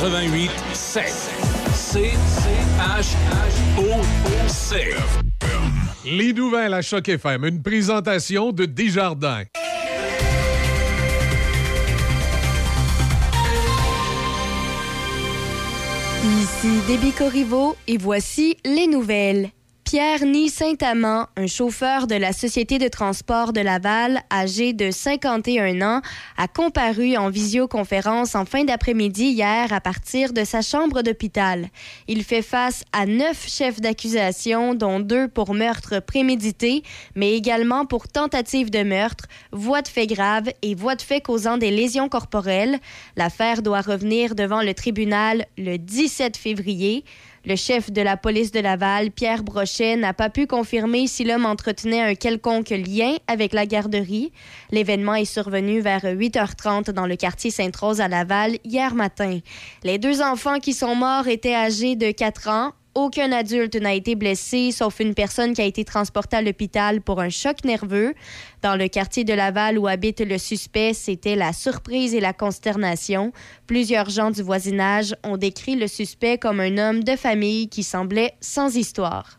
Choc 88 7. C H O C. Les nouvelles à Choc FM, une présentation de Desjardins. Ici Déby Corriveau et voici les nouvelles. Pierre Ny Saint-Amand, un chauffeur de la Société de transport de Laval, âgé de 51 ans, a comparu en visioconférence en fin d'après-midi hier à partir de sa chambre d'hôpital. Il fait face à neuf chefs d'accusation, dont deux pour meurtre prémédité, mais également pour tentative de meurtre, voie de fait grave et voie de fait causant des lésions corporelles. L'affaire doit revenir devant le tribunal le 17 février. Le chef de la police de Laval, Pierre Brochet, n'a pas pu confirmer si l'homme entretenait un quelconque lien avec la garderie. L'événement est survenu vers 8h30 dans le quartier Sainte-Rose à Laval hier matin. Les deux enfants qui sont morts étaient âgés de 4 ans, aucun adulte n'a été blessé, sauf une personne qui a été transportée à l'hôpital pour un choc nerveux. Dans le quartier de Laval où habite le suspect, c'était la surprise et la consternation. Plusieurs gens du voisinage ont décrit le suspect comme un homme de famille qui semblait sans histoire.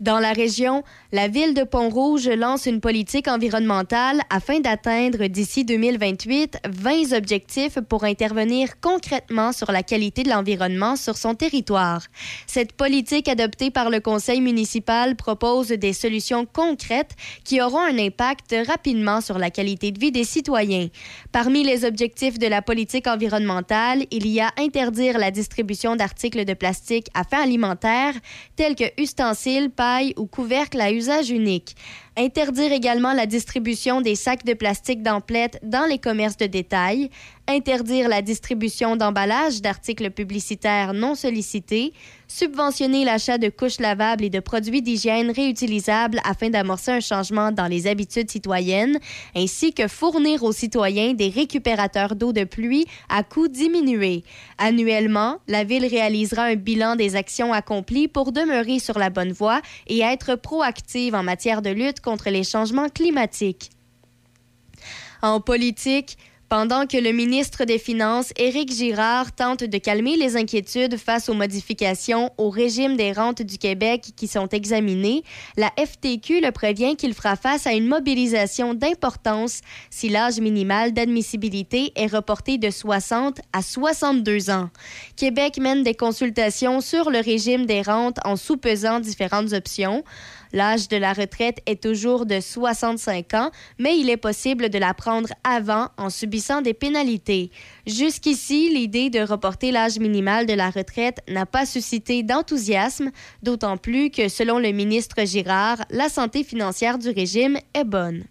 Dans la région, la ville de Pont-Rouge lance une politique environnementale afin d'atteindre d'ici 2028 20 objectifs pour intervenir concrètement sur la qualité de l'environnement sur son territoire. Cette politique adoptée par le conseil municipal propose des solutions concrètes qui auront un impact rapidement sur la qualité de vie des citoyens. Parmi les objectifs de la politique environnementale, il y a interdire la distribution d'articles de plastique à fin alimentaire tels que ustensiles, paille ou couvercles à usage unique. Interdire également la distribution des sacs de plastique d'emplettes dans les commerces de détail. Interdire la distribution d'emballages d'articles publicitaires non sollicités. Subventionner l'achat de couches lavables et de produits d'hygiène réutilisables afin d'amorcer un changement dans les habitudes citoyennes, ainsi que fournir aux citoyens des récupérateurs d'eau de pluie à coût diminué. Annuellement, la Ville réalisera un bilan des actions accomplies pour demeurer sur la bonne voie et être proactive en matière de lutte contre les changements climatiques. En politique, pendant que le ministre des Finances, Éric Girard, tente de calmer les inquiétudes face aux modifications au régime des rentes du Québec qui sont examinées, la FTQ le prévient qu'il fera face à une mobilisation d'importance si l'âge minimal d'admissibilité est reporté de 60 à 62 ans. Québec mène des consultations sur le régime des rentes en sous-pesant différentes options. L'âge de la retraite est toujours de 65 ans, mais il est possible de la prendre avant en subissant des pénalités. Jusqu'ici, l'idée de reporter l'âge minimal de la retraite n'a pas suscité d'enthousiasme, d'autant plus que, selon le ministre Girard, la santé financière du régime est bonne.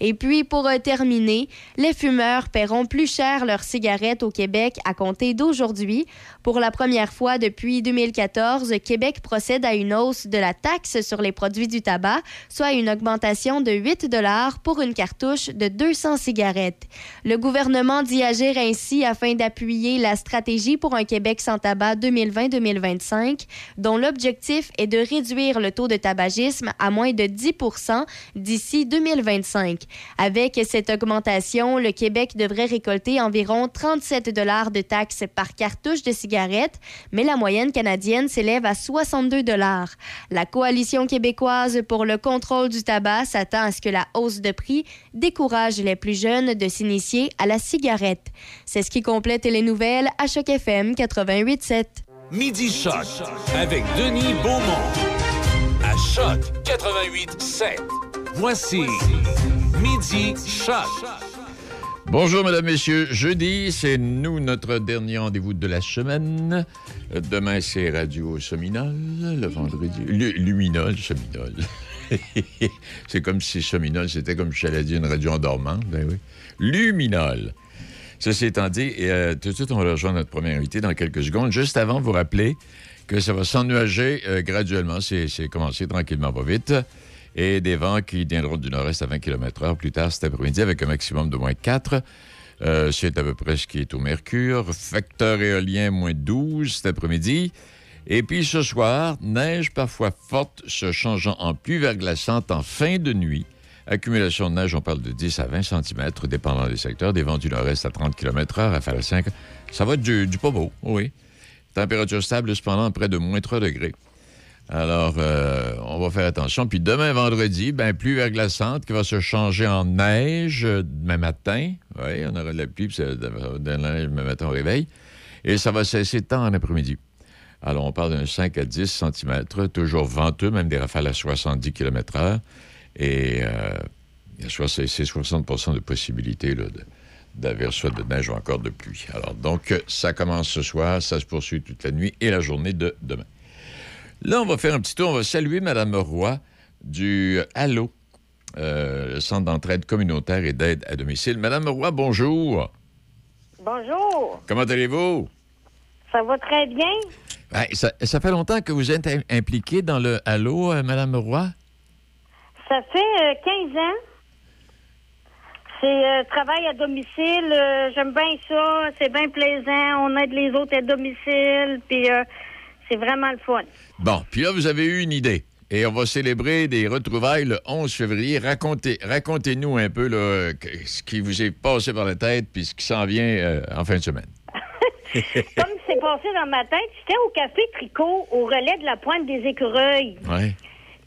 Et puis, pour euh, terminer, les fumeurs paieront plus cher leurs cigarettes au Québec à compter d'aujourd'hui. Pour la première fois depuis 2014, Québec procède à une hausse de la taxe sur les produits du tabac, soit une augmentation de 8 dollars pour une cartouche de 200 cigarettes. Le gouvernement dit agir ainsi afin d'appuyer la stratégie pour un Québec sans tabac 2020-2025, dont l'objectif est de réduire le taux de tabagisme à moins de 10% d'ici 2025. Avec cette augmentation, le Québec devrait récolter environ 37 dollars de taxes par cartouche de cigarettes, mais la moyenne canadienne s'élève à 62 dollars. La coalition québécoise pour le contrôle du tabac s'attend à ce que la hausse de prix décourage les plus jeunes de s'initier à la cigarette. C'est ce qui complète les nouvelles à Choc FM 88.7. Midi Choc avec Denis Beaumont. À Choc 88.7. Voici Midi Choc. Bonjour, mesdames, messieurs. Jeudi, c'est nous, notre dernier rendez-vous de la semaine. Demain, c'est Radio Seminole. Le vendredi, Lu- Luminol, Seminole. c'est comme si Seminole, c'était comme si j'allais dire une radio endormante. Ben oui. Luminol. Ceci étant dit, euh, tout de suite, on va rejoindre notre premier invité dans quelques secondes. Juste avant, vous rappeler que ça va s'ennuager euh, graduellement. C'est commencé tranquillement, pas vite. Et des vents qui viendront du nord-est à 20 km/h plus tard cet après-midi avec un maximum de moins 4. Euh, c'est à peu près ce qui est au mercure. Facteur éolien, moins 12 cet après-midi. Et puis ce soir, neige parfois forte se changeant en pluie verglaçante en fin de nuit Accumulation de neige, on parle de 10 à 20 cm, dépendant des secteurs. Des vents du nord-est à 30 km/h, à faire 5. Ça va être du, du pas beau, oui. Température stable, cependant, près de moins 3 degrés. Alors, euh, on va faire attention. Puis demain, vendredi, ben, pluie verglaçante qui va se changer en neige demain matin. Oui, on aura de la pluie, puis ça- de de la neige demain matin au réveil. Et ça va cesser tard en après-midi. Alors, on parle d'un 5 à 10 cm, toujours venteux, même des rafales à 70 km/h. Et euh, c'est c'est 60% de possibilité d'avoir soit de neige ou encore de pluie. Alors, donc, ça commence ce soir, ça se poursuit toute la nuit et la journée de demain. Là, on va faire un petit tour. On va saluer Mme Roy du Allo, euh, le Centre d'entraide communautaire et d'aide à domicile. Mme Roy, bonjour. Bonjour, Comment allez-vous? ça va très bien? Ben, ça, ça fait longtemps que vous êtes im- impliquée dans le Allo, euh, Mme Roy? Ça fait euh, 15 ans. C'est euh, travail à domicile. euh, J'aime bien ça. C'est bien plaisant. On aide les autres à domicile. Puis euh, c'est vraiment le fun. Bon, puis là, vous avez eu une idée. Et on va célébrer des retrouvailles le 11 février. Racontez, racontez-nous un peu là, ce qui vous est passé par la tête puis ce qui s'en vient euh, en fin de semaine. Comme c'est passé dans ma tête, j'étais au café Tricot, au relais de la pointe des écureuils. Ouais.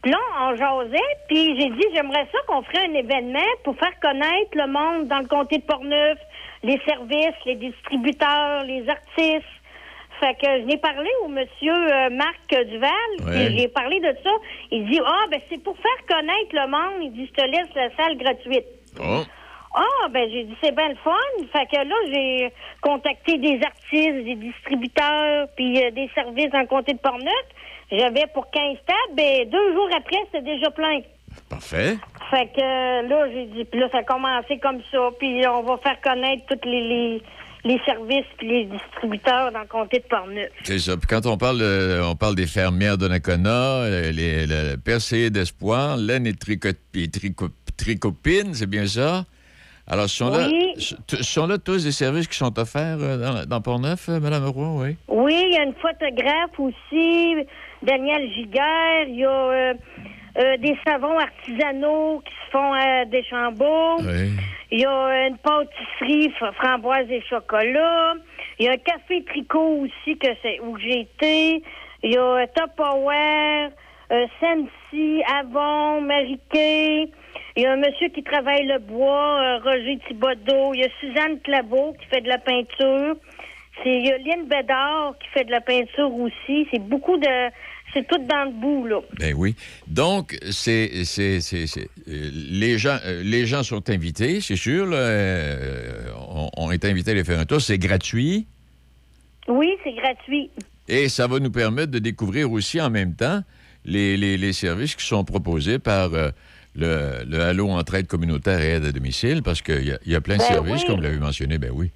Puis là, on jasait, puis j'ai dit, j'aimerais ça qu'on ferait un événement pour faire connaître le monde dans le comté de Portneuf, les services, les distributeurs, les artistes. Fait que je n'ai parlé au monsieur euh, Marc Duval, Ouais. j'ai parlé de ça. Il dit, ah, ben c'est pour faire connaître le monde. Il dit, je te laisse la salle gratuite. Bon. Ah, ben j'ai dit c'est bien le fun. Fait que là, j'ai contacté des artistes, des distributeurs, puis euh, des services dans le comté de Portneuf. J'avais pour 15 tables, ben deux jours après, c'était déjà plein. Parfait. Fait que euh, là, j'ai dit, puis là, ça a commencé comme ça. Puis on va faire connaître tous les, les, les services puis les distributeurs dans le comté de Portneuf. C'est ça. Puis quand on parle, euh, on parle des fermières de Nakona, euh, les, le d'espoir, laine et, tricot, tricopine, c'est bien ça? Alors, ce sont, là, Oui. ce ce sont là tous des services qui sont offerts euh, dans, dans Port-Neuf, euh, Mme Roy, oui? Oui, il y a une photographe aussi, Daniel Giguère. Il y a euh, euh, des savons artisanaux qui se font à Deschambault. Oui. Il y a une pâtisserie framboise et chocolat. Il y a un café tricot aussi que c'est où j'ai été. Il y a euh, Tupperware, euh, Sensi, Avon, Mariquet. Il y a un monsieur qui travaille le bois, euh, Roger Thibodeau. Il y a Suzanne Claveau qui fait de la peinture. C'est il y a Lynn Bédard qui fait de la peinture aussi. C'est beaucoup de c'est tout dans le bout là. Ben oui. Donc, c'est, c'est, c'est, c'est- euh, les, gens, euh, les gens sont invités, c'est sûr. là, euh, on, on est invités à les faire un tour. C'est gratuit? Oui, c'est gratuit. Et ça va nous permettre de découvrir aussi en même temps les, les- les services qui sont proposés par euh, le, le Halo Entraide communautaire et aide à domicile, parce qu'il y, a- il y a plein de Ben services, oui. comme vous l'avez mentionné, ben oui.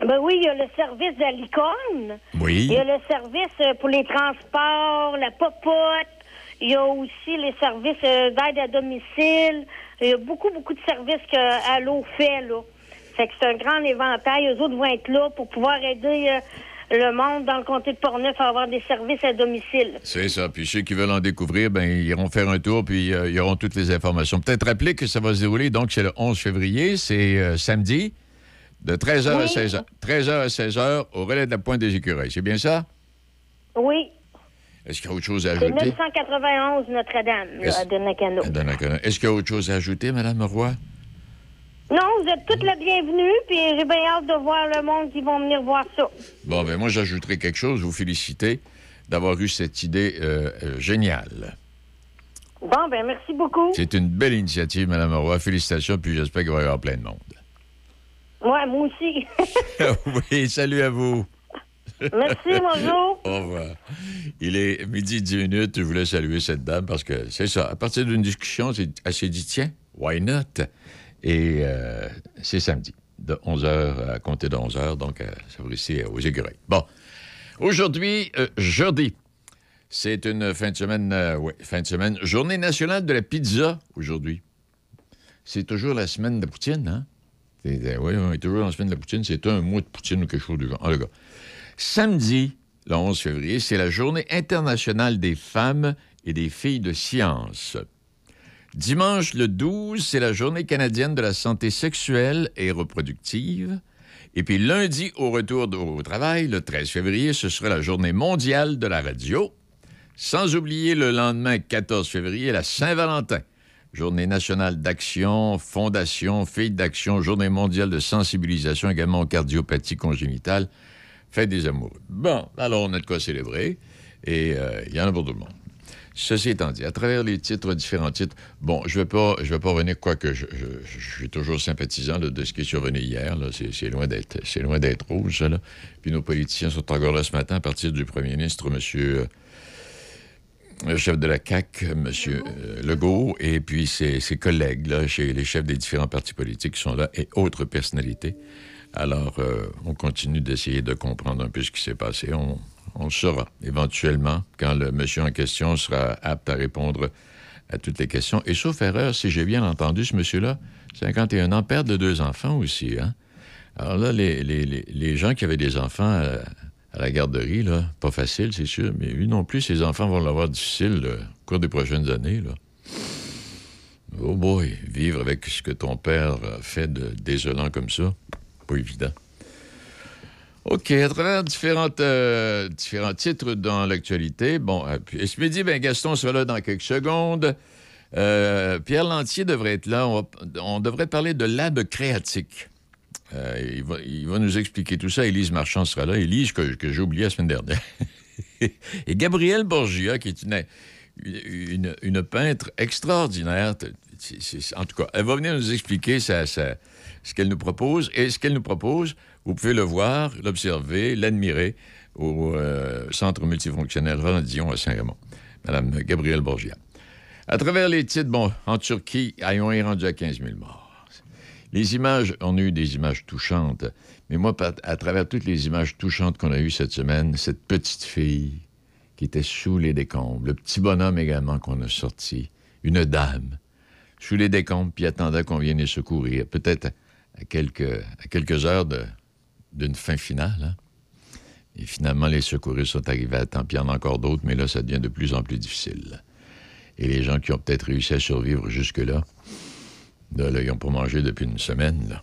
Ben oui, il y a le service de licorne. Oui. Il y a le service euh, pour les transports, la popote. Il y a aussi les services euh, d'aide à domicile. Il y a beaucoup, beaucoup de services que Allo fait, là. Fait que c'est un grand éventail. Eux autres vont être là pour pouvoir aider euh, le monde dans le comté de Portneuf à avoir des services à domicile. C'est ça. Puis ceux qui veulent en découvrir, ben ils iront faire un tour, puis euh, ils auront toutes les informations. Peut-être rappeler que ça va se dérouler, donc c'est le 11 février, c'est euh, samedi, de 13h à Oui. 16h. 13h à 16h, au relais de la Pointe des Écureuils. C'est bien ça? Oui, Est-ce qu'il y a autre chose à ajouter? 991 Notre-Dame, à Donnacano. Est-ce qu'il y a autre chose à ajouter, Mme Roy? Non, vous êtes toutes la bienvenue, puis j'ai bien hâte de voir le monde qui vont venir voir ça. Bon, ben moi, j'ajouterai quelque chose. Vous féliciter d'avoir eu cette idée euh, euh, géniale. Bon, ben merci beaucoup. C'est une belle initiative, Mme Roy. Félicitations, puis j'espère qu'il va y avoir plein de monde. Ouais, moi aussi. oui, salut à vous. merci, bonjour. Au revoir. Il est midi 10 minutes. Je voulais saluer cette dame parce que c'est ça. À partir d'une discussion, elle s'est dit, tiens, why not? Et euh, c'est samedi, de 11h à compter de 11h, donc euh, ça va ici aux écureuils. Bon. Aujourd'hui, euh, jeudi, c'est une fin de semaine, euh, ouais, fin de semaine, journée nationale de la pizza aujourd'hui. C'est toujours la semaine de poutine, hein? Oui, on est toujours dans la semaine de la poutine. C'est un mois de poutine ou quelque chose du genre. En tout cas, Samedi, le 11 février, c'est la journée internationale des femmes et des filles de science. Dimanche le 12, c'est la journée canadienne de la santé sexuelle et reproductive. Et puis lundi, au retour au travail, le 13 février, ce sera la journée mondiale de la radio. Sans oublier le lendemain, 14 février, la Saint-Valentin. Journée nationale d'action, fondation, fille d'action, journée mondiale de sensibilisation également aux cardiopathie congénitale, fête des amoureux. Bon, alors on a de quoi célébrer et euh, il y en a pour tout le monde. Ceci étant dit, à travers les titres, différents titres, bon, je ne vais, pas, je vais pas revenir, quoique je, je, suis toujours sympathisant de ce qui est survenu hier. C'est loin d'être loin d'être rouge, ça. Là. Puis nos politiciens sont encore là ce matin à partir du premier ministre, M le chef de la CAC, M. Euh, Legault, et puis ses, collègues, là, chez les chefs des différents partis politiques qui sont là, et autres personnalités. Alors, euh, on continue d'essayer de comprendre un peu ce qui s'est passé. On, on saura éventuellement quand le monsieur en question sera apte à répondre à toutes les questions. Et sauf erreur, si j'ai bien entendu, ce monsieur-là, 51 ans, père de deux enfants aussi. Hein? Alors là, les, les, gens qui avaient des enfants euh, à la garderie, là. Pas facile, c'est sûr, mais lui non plus, ses enfants vont l'avoir difficile au cours des prochaines années, là. Oh boy, vivre avec ce que ton père a fait de désolant comme ça, pas évident. OK, à travers différentes, euh, différents titres dans l'actualité. Bon, euh, puis, ce midi, ben, Gaston sera là dans quelques secondes. Euh, Pierre Lantier devrait être là. On, on devrait parler de lab créatique. Euh, il, va, nous expliquer tout ça. Élise Marchand sera là. Élise, que, j'ai oublié la semaine dernière. Et Gabrielle Borgia, qui est une, peintre extraordinaire. en tout cas, elle va venir nous expliquer ce qu'elle nous propose. Et ce qu'elle nous propose, vous pouvez le voir, l'observer, l'admirer au euh, Centre multifonctionnel Roland à Saint-Raymond. Madame Gabrielle Borgia. À travers les titres, bon, en Turquie, on est rendu à 15 000 morts. Les images, on a eu des images touchantes, mais moi, à travers toutes les images touchantes qu'on a eues cette semaine, cette petite fille qui était sous les décombres, le petit bonhomme également qu'on a sorti, une dame, sous les décombres, puis attendait qu'on vienne les secourir, peut-être à quelques, heures d'une fin finale. Hein. Et finalement, les secouristes sont arrivés à temps, puis il y en a encore d'autres, mais là, ça devient de plus en plus difficile. Et les gens qui ont peut-être réussi à survivre jusque-là, Là, ils pas mangé depuis une semaine.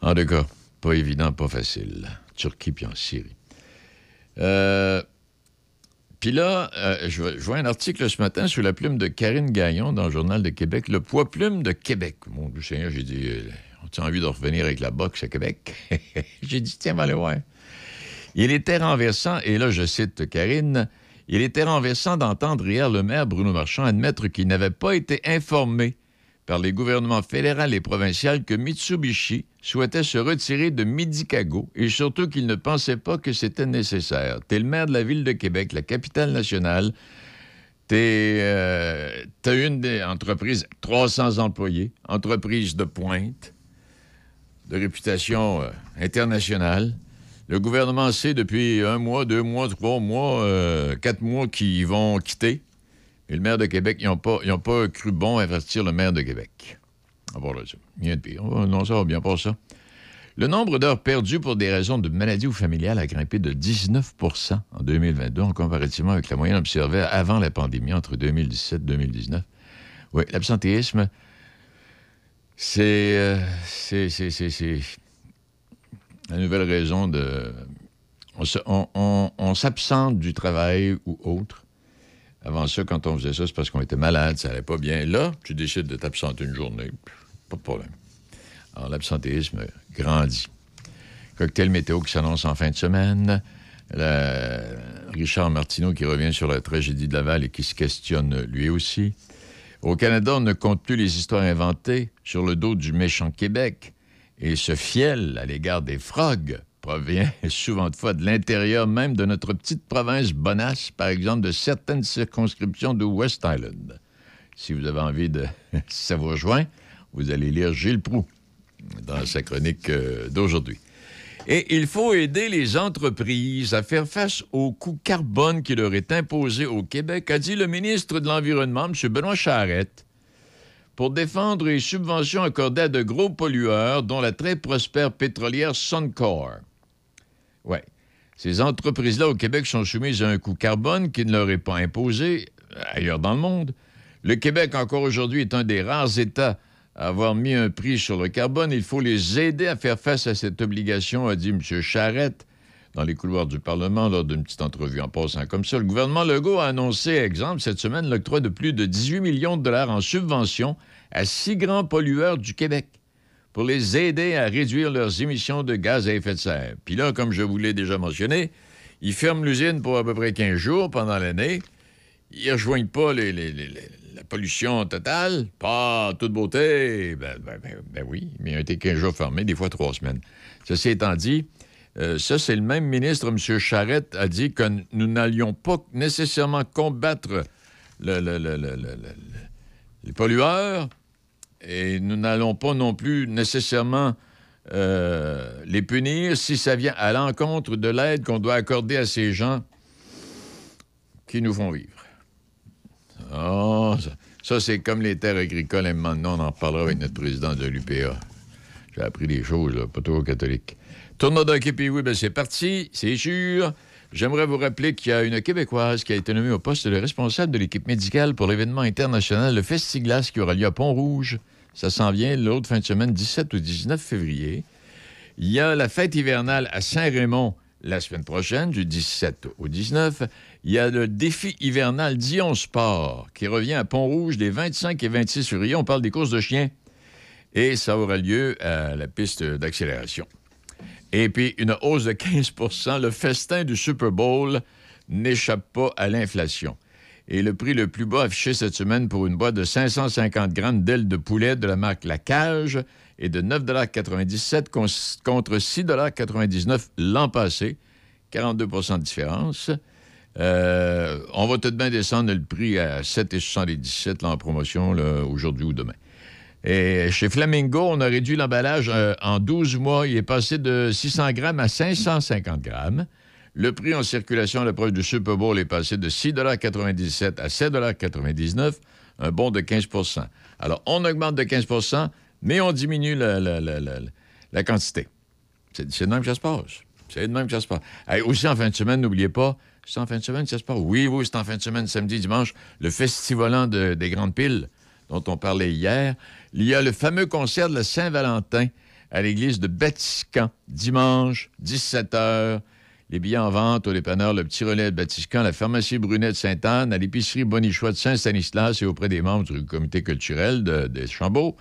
En tout cas, pas évident, pas facile. Turquie puis en Syrie. Euh, puis là, euh, je, vois un article ce matin sur la plume de Karine Gaillon dans le Journal de Québec, le poids plume de Québec. Mon Dieu Seigneur, j'ai dit, euh, on a envie de revenir avec la boxe à Québec? j'ai dit, tiens, allez voir. Il était renversant, et là, je cite Karine, il était renversant d'entendre hier le maire Bruno Marchand admettre qu'il n'avait pas été informé par les gouvernements fédéral et provincial que Mitsubishi souhaitait se retirer de Medicago et surtout qu'il ne pensait pas que c'était nécessaire. T'es le maire de la ville de Québec, la capitale nationale. T'es euh, une des entreprises, 300 employés, entreprise de pointe, de réputation euh, internationale. Le gouvernement sait depuis un mois, deux mois, trois mois, euh, quatre mois qu'ils vont quitter. Et le maire de Québec, ils n'ont pas, cru bon investir le maire de Québec. Ah, bon, là, rien de pire. Non, ça va bien pour ça. Le nombre d'heures perdues pour des raisons de maladie ou familiale a grimpé de 19% en 2022 en comparativement avec la moyenne observée avant la pandémie entre 2017 et 2019. Oui, l'absentéisme, euh, c'est, c'est, la nouvelle raison de... on s'absente du travail ou autre avant ça, quand on faisait ça, c'est parce qu'on était malade, ça allait pas bien. Là, tu décides de t'absenter une journée, pas de problème. Alors, l'absentéisme grandit. Cocktail météo qui s'annonce en fin de semaine. Richard Martineau qui revient sur la tragédie de Laval et qui se questionne lui aussi. Au Canada, on ne compte plus les histoires inventées sur le dos du méchant Québec et ce fiel à l'égard des frogs provient souvent de fois de l'intérieur même de notre petite province bonasse, par exemple de certaines circonscriptions de West Island. Si vous avez envie de... si ça vous allez lire Gilles Proux dans sa chronique euh, d'aujourd'hui. Et il faut aider les entreprises à faire face au coût carbone qui leur est imposé au Québec, a dit le ministre de l'Environnement, M. Benoît Charette, pour défendre les subventions accordées à de gros pollueurs, dont la très prospère pétrolière Suncor. Oui. Ces entreprises-là au Québec sont soumises à un coût carbone qui ne leur est pas imposé ailleurs dans le monde. Le Québec, encore aujourd'hui, est un des rares États à avoir mis un prix sur le carbone. Il faut les aider à faire face à cette obligation, a dit M. Charette dans les couloirs du Parlement lors d'une petite entrevue en passant comme ça. Le gouvernement Legault a annoncé, exemple, cette semaine, l'octroi de plus de 18 millions de dollars en subvention à six grands pollueurs du Québec pour les aider à réduire leurs émissions de gaz à effet de serre. Puis là, comme je vous l'ai déjà mentionné, ils ferment l'usine pour à peu près 15 jours pendant l'année. Ils ne rejoignent pas la pollution totale. Pas toute beauté. Ben, ben- ben- ben oui, mais ils ont été 15 jours fermés, des fois trois semaines. Ceci étant dit, euh, ça, c'est le même ministre, M. Charette, a dit que nous n'allions pas nécessairement combattre le- le- le- le- le- le- les pollueurs et nous n'allons pas non plus nécessairement euh, les punir si ça vient à l'encontre de l'aide qu'on doit accorder à ces gens qui nous font vivre. Oh, ça, ça, c'est comme les terres agricoles. Et maintenant, on en parlera avec notre président de l'UPA. J'ai appris des choses, là, pas trop catholique. Tournoi d'hockey, puis oui, ben c'est parti, c'est sûr. J'aimerais vous rappeler qu'il y a une Québécoise qui a été nommée au poste de responsable de l'équipe médicale pour l'événement international, le Festiglas, qui aura lieu à Pont-Rouge. Ça s'en vient l'autre fin de semaine, 17 ou 19 février. Il y a la fête hivernale à Saint-Raymond la semaine prochaine, du 17 au 19. Il y a le défi hivernal Dion Sport qui revient à Pont-Rouge les 25 et 26 février. On parle des courses de chiens. Et ça aura lieu à la piste d'accélération. Et puis, une hausse de 15% Le festin du Super Bowl n'échappe pas à l'inflation. Et le prix le plus bas affiché cette semaine pour une boîte de 550 grammes d'ailes de poulet de la marque La Cage est de 9,97 con- contre 6,99 l'an passé. 42% de différence. Euh, on va tout de même descendre le prix à 7,77 là, en promotion aujourd'hui ou demain. Et chez Flamingo, on a réduit l'emballage euh, en 12 mois. Il est passé de 600 grammes à 550 grammes. Le prix en circulation à l'approche du Super Bowl est passé de 6,97 à 7,99 un bond de 15% Alors, on augmente de 15% mais on diminue la, la- la- la- quantité. C'est de même que ça se passe. C'est de même que ça se passe. Aussi, en fin de semaine, n'oubliez pas, c'est en fin de semaine ça se passe. Oui, oui, c'est en fin de semaine, samedi, dimanche, le festivolant de- des Grandes Piles, dont on parlait hier. Il y a le fameux concert de la Saint-Valentin à l'église de Batiscan, dimanche, 17h. Les billets en vente au dépanneur Le Petit Relais de Batiscan, la pharmacie Brunet de Sainte-Anne, à l'épicerie Bonichois de Saint-Stanislas et auprès des membres du comité culturel de, de Chambault,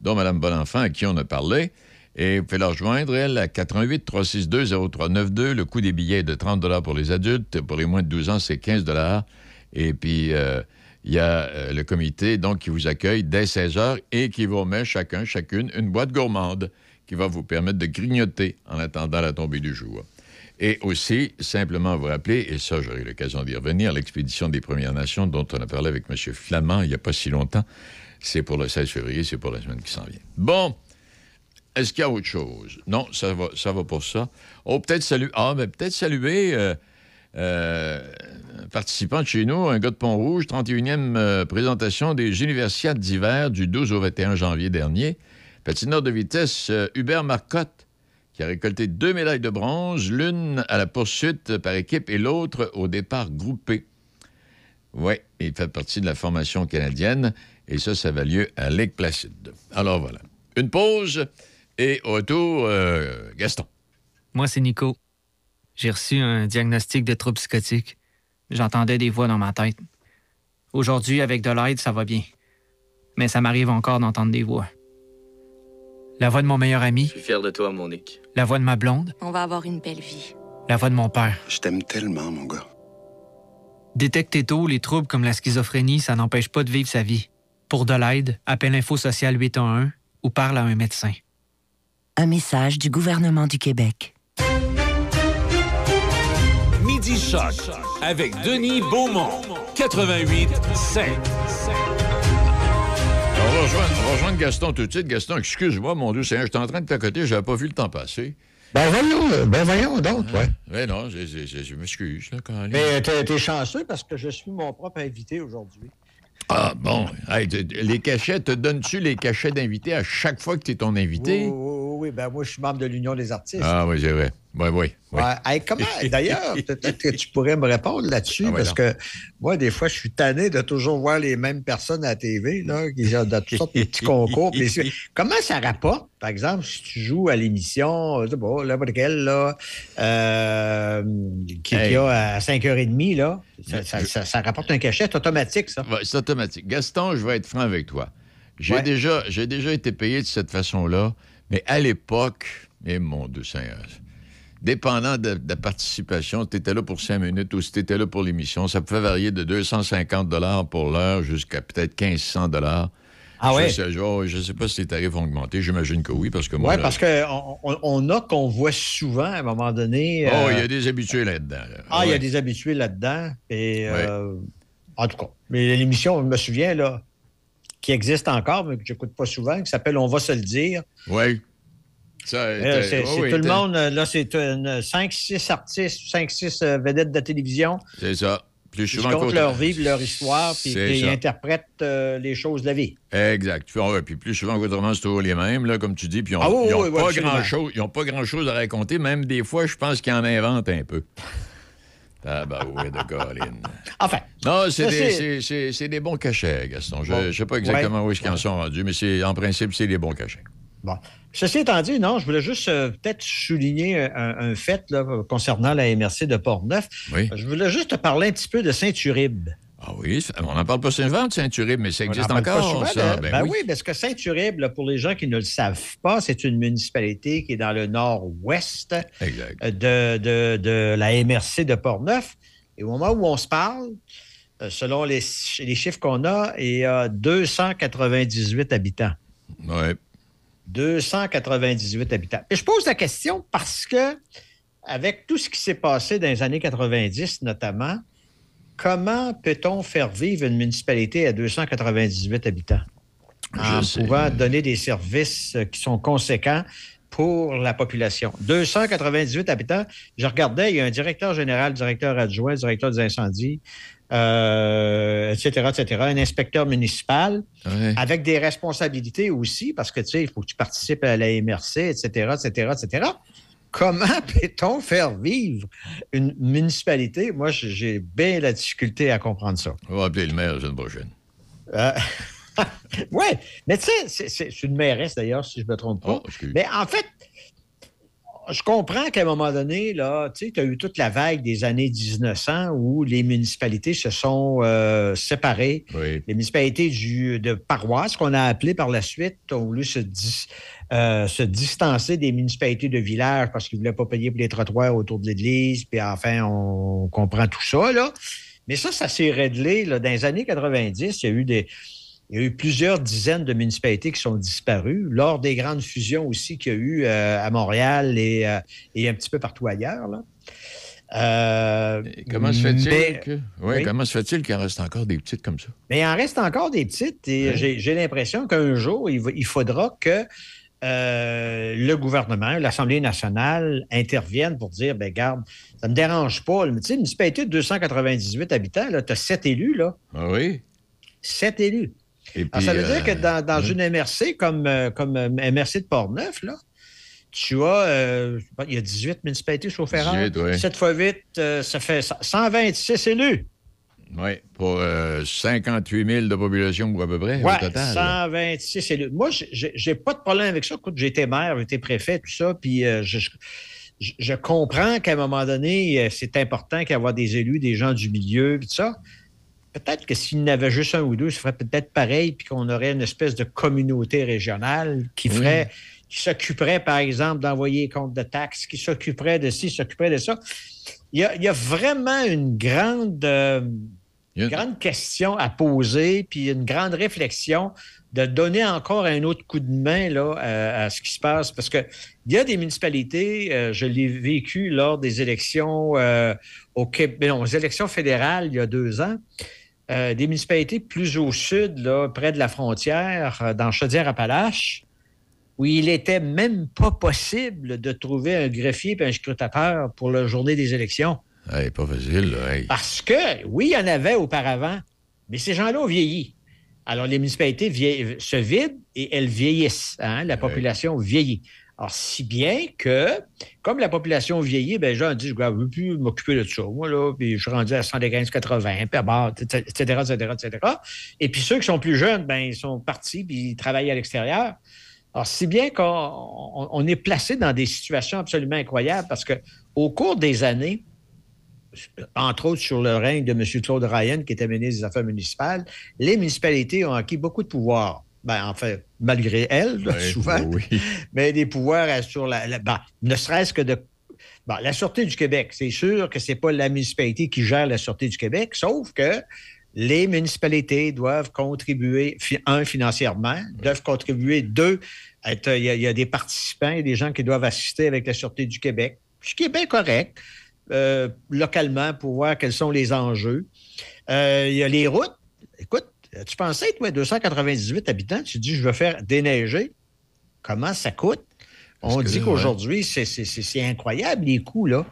dont Mme Bonenfant, à qui on a parlé. Et vous pouvez la rejoindre, elle, à 88 362 0392. Le coût des billets est de 30 pour les adultes. Pour les moins de 12 ans, c'est 15 Et puis, euh, il y a euh, le comité donc, qui vous accueille dès 16 heures et qui vous remet chacun, chacune, une boîte gourmande qui va vous permettre de grignoter en attendant la tombée du jour. Et aussi, simplement vous rappeler, et ça, j'aurai l'occasion d'y revenir, l'expédition des Premières Nations dont on a parlé avec M. Flamand il n'y a pas si longtemps. C'est pour le 16 février, c'est pour la semaine qui s'en vient. Bon, est-ce qu'il y a autre chose? Non, ça va, ça va pour ça. Oh, peut-être saluer. Ah, mais peut-être saluer euh, euh, participant de chez nous, un gars de Pont-Rouge, 31e euh, présentation des Universiades d'hiver du 12 au 21 janvier dernier. Patineur de vitesse, euh, Hubert Marcotte, qui a récolté deux médailles de bronze, l'une à la poursuite par équipe et l'autre au départ groupé. Oui, il fait partie de la formation canadienne et ça, ça va lieu à Lake Placide. Alors voilà. Une pause et au retour, euh, Gaston. Moi, c'est Nico. J'ai reçu un diagnostic de trouble psychotique. J'entendais des voix dans ma tête. Aujourd'hui, avec de l'aide, ça va bien. Mais ça m'arrive encore d'entendre des voix. La voix de mon meilleur ami, Je suis fier de toi, Monique. la voix de ma blonde, On va avoir une belle vie. la voix de mon père. Je t'aime tellement, mon gars. Détecter tôt les troubles comme la schizophrénie, ça n'empêche pas de vivre sa vie. Pour de l'aide, appelle Info Social 811 ou parle à un médecin. Un message du gouvernement du Québec. Midi Choc avec Denis Beaumont. 88 5. On va, rejoindre, on va rejoindre Gaston tout de suite. Gaston, excuse-moi, mon Dieu, Seigneur, j'étais en train de t'accoter, j'avais pas vu le temps passer. Ben voyons, euh, ben voyons donc, ouais. Oui, non, je, je- je- je m'excuse. là, quand même. Mais euh, t'es t'es chanceux parce que je suis mon propre invité aujourd'hui. Ah, bon. Hey, les cachets, te donnes-tu les cachets d'invité à chaque fois que tu es ton invité? Oui, oui, oui. Ben, moi, je suis membre de l'Union des artistes. Ah oui, c'est vrai. Oui, oui. oui. Ouais. Hey, comment, d'ailleurs, peut-être que tu pourrais me répondre là-dessus, Ah parce que moi, des fois, je suis tanné de toujours voir les mêmes personnes à la TV, là, qui ont de toutes sortes de petits concours. Comment ça rapporte, par exemple, si tu joues à l'émission, je sais pas, là, euh, qui, qui Hey. a à 5h30, là, ça, ça- ça- ça rapporte un cachet, c'est automatique, ça. Ouais, c'est automatique. Gaston, je vais être franc avec toi. J'ai Ouais. déjà, j'ai déjà été payé de cette façon-là, mais à l'époque, et mon Dieu Seigneur, dépendant de, de la participation, tu étais là pour cinq minutes ou si tu étais là pour l'émission, ça pouvait varier de 250 pour l'heure jusqu'à peut-être 1500 Ah ouais? Je sais, je, je sais pas si les tarifs ont augmenté. J'imagine que oui, parce que moi. Oui, parce qu'on on, a qu'on voit souvent à un moment donné. Oh, euh, il y a des habitués là-dedans. là. Ah, il y a des habitués là-dedans. Et, Ouais. euh, en tout cas, mais l'émission, je me souviens, là, qui existe encore, mais que je n'écoute pas souvent, qui s'appelle On va se le dire. Oui. Euh, c'est oh, oui, tout le monde, euh, là, c'est 5-6 artistes, 5-6 vedettes de télévision C'est ça. Plus qui souvent racontent qu'autre- leur vie, leur histoire, puis qui interprètent euh, les choses de la vie. Exact. Puis, puis plus souvent qu'autrement, c'est toujours les mêmes, là, comme tu dis. Puis ils n'ont Ah oui, oui, oui, pas absolument. grand-chose ils ont pas grand-chose à raconter. Même des fois, je pense qu'ils en inventent un peu. Ah, bah oui, de Colin. Enfin, Non, c'est des, bons cachets, Gaston. Je Bon. ne sais pas exactement Ouais. où est-ce qu'ils en sont rendus, mais en principe, c'est des bons cachets. Bon. Ceci étant dit, non, je voulais juste euh, peut-être souligner un, un fait là, concernant la MRC de Port-Neuf. Oui. Je voulais juste te parler un petit peu de Saint-Uribe. Ah oui, on n'en parle pas souvent de Saint-Uribe, mais ça existe encore, souvent, ça. Ben, ben oui. oui. parce que Saint-Uribe, pour les gens qui ne le savent pas, c'est une municipalité qui est dans le nord-ouest Exact. de, de- de la MRC de Port-Neuf. Et au moment où on se parle, euh, selon les, les chiffres qu'on a, il y a 298 habitants. Ouais. 298 habitants. Et je pose la question parce que, avec tout ce qui s'est passé dans les années 90 notamment, comment peut-on faire vivre une municipalité à 298 habitants? En Je sais. pouvant donner des services euh, qui sont conséquents pour la population. 298 habitants. Je regardais, il y a un directeur général, directeur adjoint, directeur des incendies, euh, etc., etc., un inspecteur municipal Ouais. avec des responsabilités aussi, parce que, tu sais, il faut que tu participes à la MRC, etc., etc., etc. Comment peut-on faire vivre une municipalité? Moi, j'ai- bien la difficulté à comprendre ça. On va appeler le maire la semaine prochaine. oui, mais tu sais, c'est- une mairesse d'ailleurs, si je ne me trompe pas. Oh, excuse. Mais en fait, je comprends qu'à un moment donné, là, tu sais, tu as eu toute la vague des années 1900 où les municipalités se sont euh, séparées. Oui. Les municipalités du, de paroisse, qu'on a appelées par la suite, ont voulu se, dis- euh, se distancer des municipalités de village parce qu'ils ne voulaient pas payer pour les trottoirs autour de l'église. Puis enfin, on comprend tout ça. Là. Mais ça, ça s'est réglé là, dans les années 90. Il y a eu des. Il y a eu plusieurs dizaines de municipalités qui sont disparues lors des grandes fusions aussi qu'il y a eu euh, à Montréal et, euh, et un petit peu partout ailleurs. Là. Euh, Comment se fait-il que... oui, oui? comment se fait-il qu'il en reste encore des petites comme ça? Mais il en reste encore des petites et j'ai- j'ai l'impression qu'un jour, il, va- il faudra que euh, le gouvernement, l'Assemblée nationale interviennent pour dire, ben garde, ça ne me dérange pas. Tu sais, une municipalité de 298 habitants, tu as sept élus, là. Ah oui? Sept élus. Et Alors, ça veut euh, dire que dans, dans une MRC comme, euh, comme euh, MRC de Portneuf, là, tu as, euh, il y a 18 municipalités, erreur. 18, oui. 7 fois 8, euh, ça fait 126 élus. Oui, pour euh, 58 000 de population à peu près Ouais, au total. là. 126 élus. Moi, j'ai- pas de problème avec ça. Écoute, j'ai été maire, j'ai été préfet, tout ça, puis euh, je, je- je comprends qu'à un moment donné, euh, c'est important qu'il y ait des élus, des gens du milieu, puis tout ça. Peut-être que s'il y en avait juste un ou deux, ça ferait peut-être pareil, puis qu'on aurait une espèce de communauté régionale qui ferait, qui s'occuperait, par exemple, d'envoyer les comptes de taxes, qui s'occuperait de ci, s'occuperait de ça. Il y a, il y a vraiment une grande, euh, grande question à poser, puis une grande réflexion de donner encore un autre coup de main là, à, à ce qui se passe. Parce qu'il y a des municipalités, euh, je l'ai vécu lors des élections euh, au Québec, non, aux élections fédérales il y a deux ans. Euh, des municipalités plus au sud, là, près de la frontière, euh, dans Chaudière-Appalaches, où il n'était même pas possible de trouver un greffier et un scrutateur pour la journée des élections. Hey, pas facile, là. hey. Parce que, oui, il y en avait auparavant, mais ces gens-là ont vieilli. Alors, les municipalités se vident et elles vieillissent. hein, La population vieillit. Alors, si bien que, comme la population vieillit, ben, les gens disent, je ne veux plus m'occuper de ça, moi, là, puis je suis rendu à 115, 80, puis à etc., etc., etc. Et puis ceux qui sont plus jeunes, ben, ils sont partis, puis ils travaillent à l'extérieur. Alors, si bien qu'on on est placé dans des situations absolument incroyables parce qu'au cours des années, entre autres sur le règne de M. Claude Ryan, qui était ministre des Affaires municipales, les municipalités ont acquis beaucoup de pouvoir. Ben, en fait, malgré elles, souvent, mais des pouvoirs sur la. Ben, ne serait-ce que de. Bon, la Sûreté du Québec, c'est sûr que ce n'est pas la municipalité qui gère la Sûreté du Québec, sauf que les municipalités doivent contribuer, un, financièrement, doivent contribuer, deux, il y, a, des participants et des gens qui doivent assister avec la Sûreté du Québec, ce qui est bien correct, euh, localement, pour voir quels sont les enjeux. Euh, il y a les routes. Écoute, tu pensais, toi, 298 habitants, tu dis, je veux faire déneiger. Comment ça coûte? On dit qu'aujourd'hui, c'est incroyable les coûts, là.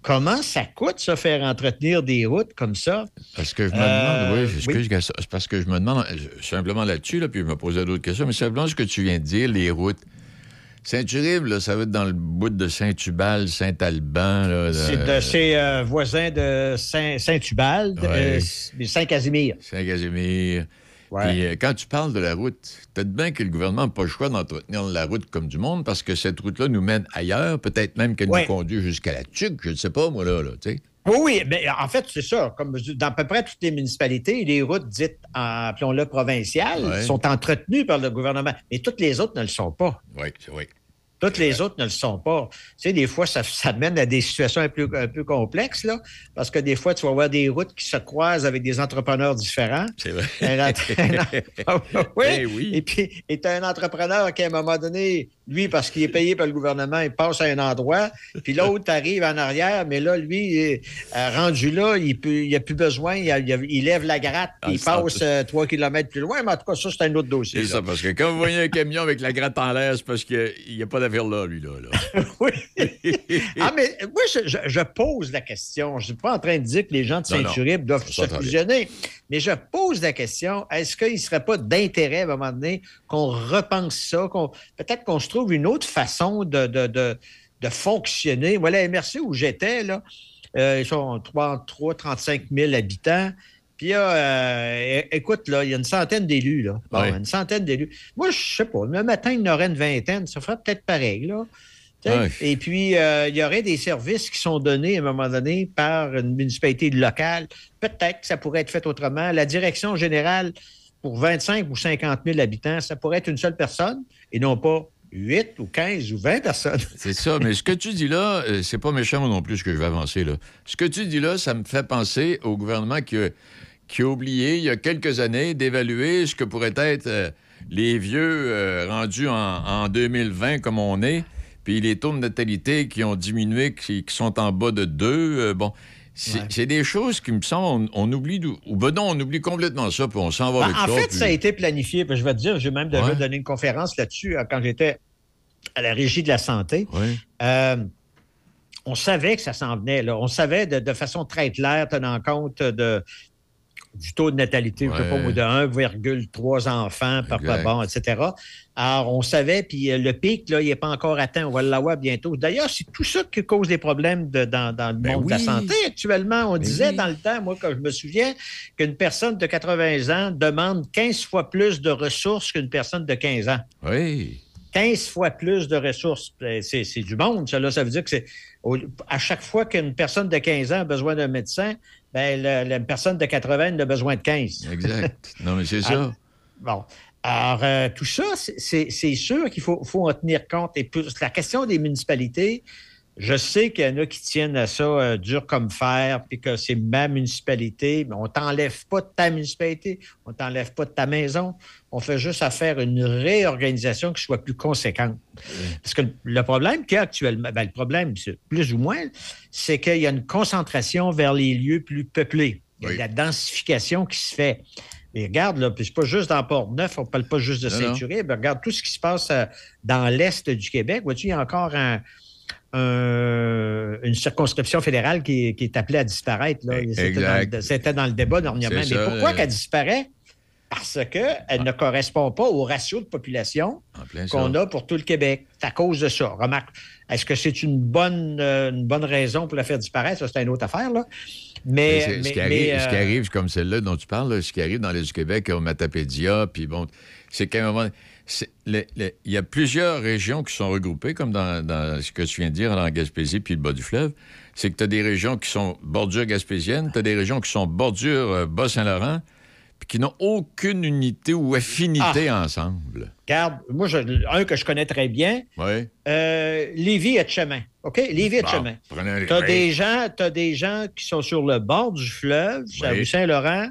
Comment ça coûte, ça, faire entretenir des routes comme ça? Parce que je me demande, oui, euh, c'est parce que je me demande, simplement là-dessus, là, puis je me posais d'autres questions, mais simplement ce que tu viens de dire, les routes. Saint-Uribe, ça va être dans le bout de Saint-Tubal, Saint-Alban. C'est euh, voisin de Saint-Tubal, Saint-Casimir. Saint-Casimir. Puis euh, quand tu parles de la route, peut-être bien que le gouvernement n'a pas le choix d'entretenir la route comme du monde parce que cette route-là nous mène ailleurs, peut-être même qu'elle nous conduit jusqu'à la TUC, je ne sais pas, moi, là, là tu sais. Oui, oui, mais en fait, c'est ça. Comme dans à peu près toutes les municipalités, les routes dites, appelons-le provinciales, sont entretenues par le gouvernement. Mais toutes les autres ne le sont pas. Oui, c'est vrai. Toutes les autres ne le sont pas. Tu sais, des fois, ça, ça mène à des situations un peu, un peu complexes, là, parce que des fois, tu vas voir des routes qui se croisent avec des entrepreneurs différents. C'est vrai. oui. Eh oui. Et puis, tu as un entrepreneur qui, à un moment donné, lui, parce qu'il est payé par le gouvernement, il passe à un endroit, puis l'autre arrive en arrière, mais là, lui, rendu là, il n'a plus besoin, il, lève la gratte, puis il ah, passe euh, trois kilomètres plus loin, mais en tout cas, ça, c'est un autre dossier. C'est ça, parce que quand vous voyez un camion avec la gratte en l'air, c'est parce qu'il n'y a pas d'affaire là, lui, là. oui. ah, mais moi, je, pose la question. Je ne suis pas en train de dire que les gens de Saint-Uribe doivent se fusionner, mais je pose la question, est-ce qu'il ne serait pas d'intérêt, à un moment donné, qu'on repense ça, qu'on peut-être qu'on se trouve une autre façon de, de, fonctionner. Voilà, merci où j'étais, là, euh, ils sont 3, 3, 35 000 habitants. Puis, euh, écoute, là, il y a une centaine d'élus, là. Une centaine d'élus. Moi, je sais pas, le matin, il y en aurait une vingtaine. Ça ferait peut-être pareil, là. Et puis, euh, il y aurait des services qui sont donnés à un moment donné par une municipalité locale. Peut-être que ça pourrait être fait autrement. La direction générale, pour 25 ou 50 000 habitants, ça pourrait être une seule personne et non pas 8 ou 15 ou 20 personnes. c'est ça, mais ce que tu dis là, euh, c'est pas méchant non plus ce que je vais avancer là. Ce que tu dis là, ça me fait penser au gouvernement qui a, oublié il y a quelques années d'évaluer ce que pourraient être euh, les vieux euh, rendus en, 2020 comme on est, puis les taux de natalité qui ont diminué, qui, sont en bas de 2. bon, c'est des choses qui me semblent, on, oublie, ou ben non, on oublie complètement ça, puis on s'en va ben, En fait, ça a été planifié, puis je vais te dire, j'ai même déjà donné une conférence là-dessus euh, quand j'étais à la régie de la santé. Euh, on savait que ça s'en venait. Là. On savait de, façon très claire, tenant compte de, du taux de natalité, je sais pas, de 1,3 enfants par bon, etc. Alors, on savait, puis euh, le pic, là, il n'est pas encore atteint. On va l'avoir bientôt. D'ailleurs, c'est tout ça qui cause des problèmes dans, le ben monde de la santé actuellement. On ben disait dans le temps, moi, quand je me souviens, qu'une personne de 80 ans demande 15 fois plus de ressources qu'une personne de 15 ans. Oui. 15 fois plus de ressources. Ben, c'est du monde, ça. Là. Ça veut dire que c'est à chaque fois qu'une personne de 15 ans a besoin d'un médecin, ben, la, personne de 80 a besoin de 15. Exact. Non, mais c'est ça. bon. Alors, euh, tout ça, c'est sûr qu'il faut, faut, en tenir compte. Et la question des municipalités, je sais qu'il y en a qui tiennent à ça euh, dur comme fer, puis que c'est ma municipalité, mais on t'enlève pas de ta municipalité, on t'enlève pas de ta maison. On fait juste à faire une réorganisation qui soit plus conséquente. Parce que le problème qu'il y a actuellement, ben, le problème, plus ou moins, c'est qu'il y a une concentration vers les lieux plus peuplés. Il y a de la densification qui se fait. Mais regarde, là, puis c'est pas juste dans Port-Neuf, on ne parle pas juste de Saint-Uribe. Regarde tout ce qui se passe euh, dans l'Est du Québec. Vois-tu, il y a encore un, une circonscription fédérale qui, est appelée à disparaître. C'était dans, le débat dernièrement. Mais pourquoi qu'elle disparaît? parce qu'elle ne correspond pas au ratio de population qu'on a pour tout le Québec. C'est à cause de ça. Remarque, est-ce que c'est une bonne, euh, une bonne raison pour la faire disparaître? Ça, c'est une autre affaire, là. Mais, ce, qui arrive, comme celle-là dont tu parles, ce qui arrive dans les du Québec, au Matapédia, puis bon, c'est qu'à un moment, il y a plusieurs régions qui sont regroupées, comme dans, ce que tu viens de dire, dans Gaspésie puis le bas du fleuve. C'est que tu as des régions qui sont bordure gaspésiennes, tu as des régions qui sont bordure euh, Bas-Saint-Laurent, puis qui n'ont aucune unité ou affinité ah. ensemble. Regarde, moi, un que je connais très bien, oui. euh, Lévis et chemin. OK? Lévis et chemin. Tu as, des gens, as des gens qui sont sur le bord du fleuve, oui. Saint-Laurent,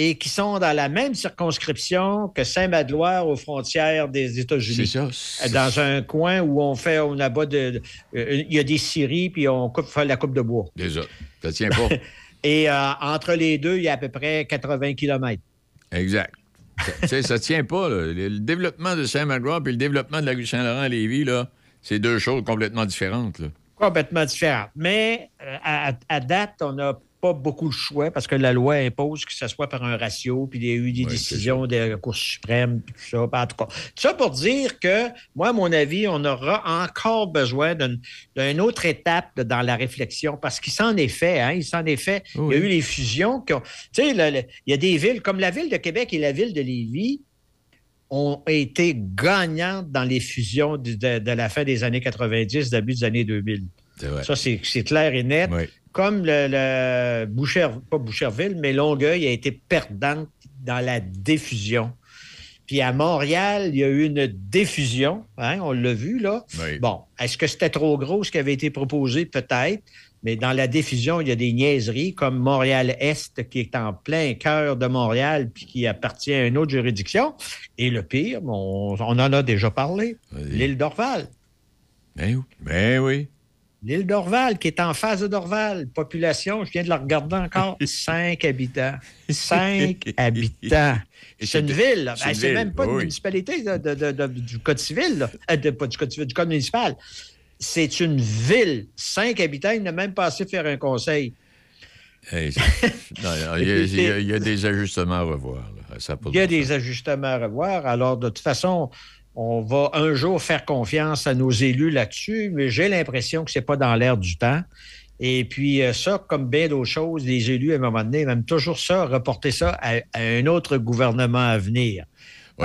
et qui sont dans la même circonscription que Saint-Madeloire aux frontières des États-Unis. C'est ça. Dans un coin où on fait, on abat de. Euh, il y a des scieries, puis on coupe fait la coupe de bois. Déjà. Ça tient pas. et euh, entre les deux, il y a à peu près 80 km. Exact. sais, ça tient pas. Le développement de Saint-Madeloire et le développement de la rue Saint-Laurent à Lévis, là, c'est deux choses complètement différentes. Complètement différentes. Mais euh, à, date, on a pas beaucoup de choix parce que la loi impose que ce soit par un ratio, puis il y a eu des décisions de la Cour suprême, puis tout ça. En tout cas, tout ça pour dire que, moi, à mon avis, on aura encore besoin d'une autre étape dans la réflexion parce qu'il s'en est fait, hein, il s'en est fait. Il y a eu les fusions qui ont. Tu sais, il y a des villes comme la ville de Québec et la ville de Lévis ont été gagnantes dans les fusions de, de la fin des années 90, début des années 2000. Ça, c'est clair et net. Comme le, Boucher, pas Boucherville, mais Longueuil a été perdante dans la diffusion. Puis à Montréal, il y a eu une diffusion, hein, on l'a vu là. Bon, est-ce que c'était trop gros ce qui avait été proposé? Peut-être. Mais dans la diffusion, il y a des niaiseries comme Montréal-Est, qui est en plein cœur de Montréal, puis qui appartient à une autre juridiction. Et le pire, on, en a déjà parlé, l'île d'Orval. Ben, ben oui. L'île d'Orval, qui est en face de Dorval, population, je viens de la regarder encore, cinq habitants. Cinq habitants. C'est une ville. C'est ben, même pas une municipalité du Code civil, euh, pas du Code civil, du Code municipal. C'est une ville. Cinq habitants, il n'a même pas assez faire un conseil. il, y a, des ajustements à revoir. il y a des ajustements à revoir. Alors, de toute façon, on va un jour faire confiance à nos élus là-dessus, mais j'ai l'impression que ce n'est pas dans l'air du temps. Et puis euh, ça, comme bien d'autres choses, les élus, à un moment donné, même toujours ça, reporter ça à, un autre gouvernement à venir.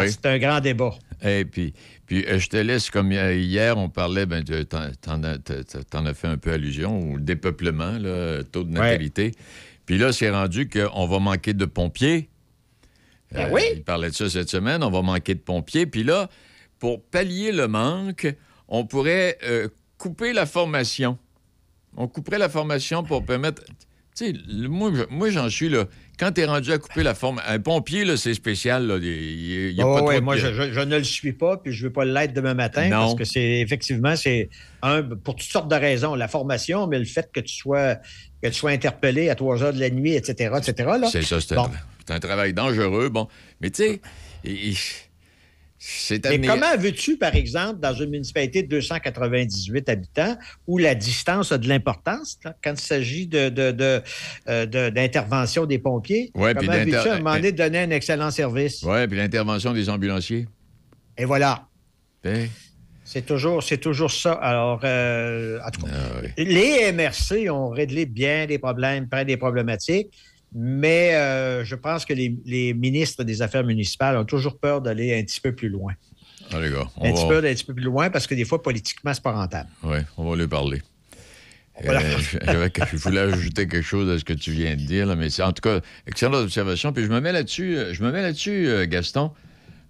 C'est un grand débat. Et puis, puis euh, je te laisse, comme hier, on parlait, ben, t'en as, as fait un peu allusion au dépeuplement, le taux de natalité. Puis là, c'est rendu qu'on va manquer de pompiers. Ben oui. Il parlait de ça cette semaine, on va manquer de pompiers. Puis là, pour pallier le manque, on pourrait euh, couper la formation. On couperait la formation pour permettre. Tu sais, moi, moi j'en suis là. Quand tu es rendu à couper la forme, un pompier, là, c'est spécial. Là. Il, y a pas oh, moi, je, ne le suis pas, puis je ne veux pas l'être demain matin, parce que c'est effectivement, c'est un pour toutes sortes de raisons. La formation, mais le fait que tu sois, que tu sois interpellé à 3 heures de la nuit, etc., etc. C'est ça, c'est un, travail dangereux. Bon, mais tu sais, mais comment veux-tu, par exemple, dans une municipalité de 298 habitants, où la distance a de l'importance quand il s'agit d'intervention de, de, des pompiers? Ouais, comment veux-tu, à un moment donné, donner un excellent service? Oui, puis l'intervention des ambulanciers. Et voilà. Ben. C'est toujours, toujours ça. Alors, euh, en tout cas, ah les MRC ont réglé bien des problèmes, plein des problématiques. Mais euh, je pense que les, ministres des Affaires municipales ont toujours peur d'aller un petit peu plus loin. Ah, les gars, un petit peu d'aller un petit peu plus loin parce que des fois, politiquement, c'est pas rentable. Oui, on va lui parler. Euh, je, voulais ajouter quelque chose à ce que tu viens de dire, mais c'est en tout cas excellente observation. Puis je me mets là-dessus, euh, je me mets là-dessus, Gaston.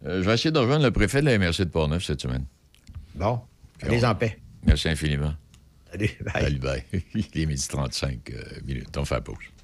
je vais essayer de rejoindre le préfet de la MRC de Portneuf cette semaine. Bon, allez en paix. Merci infiniment. Allez, bye. Salut, bye. Il est midi 35 minutes. On fait la pause.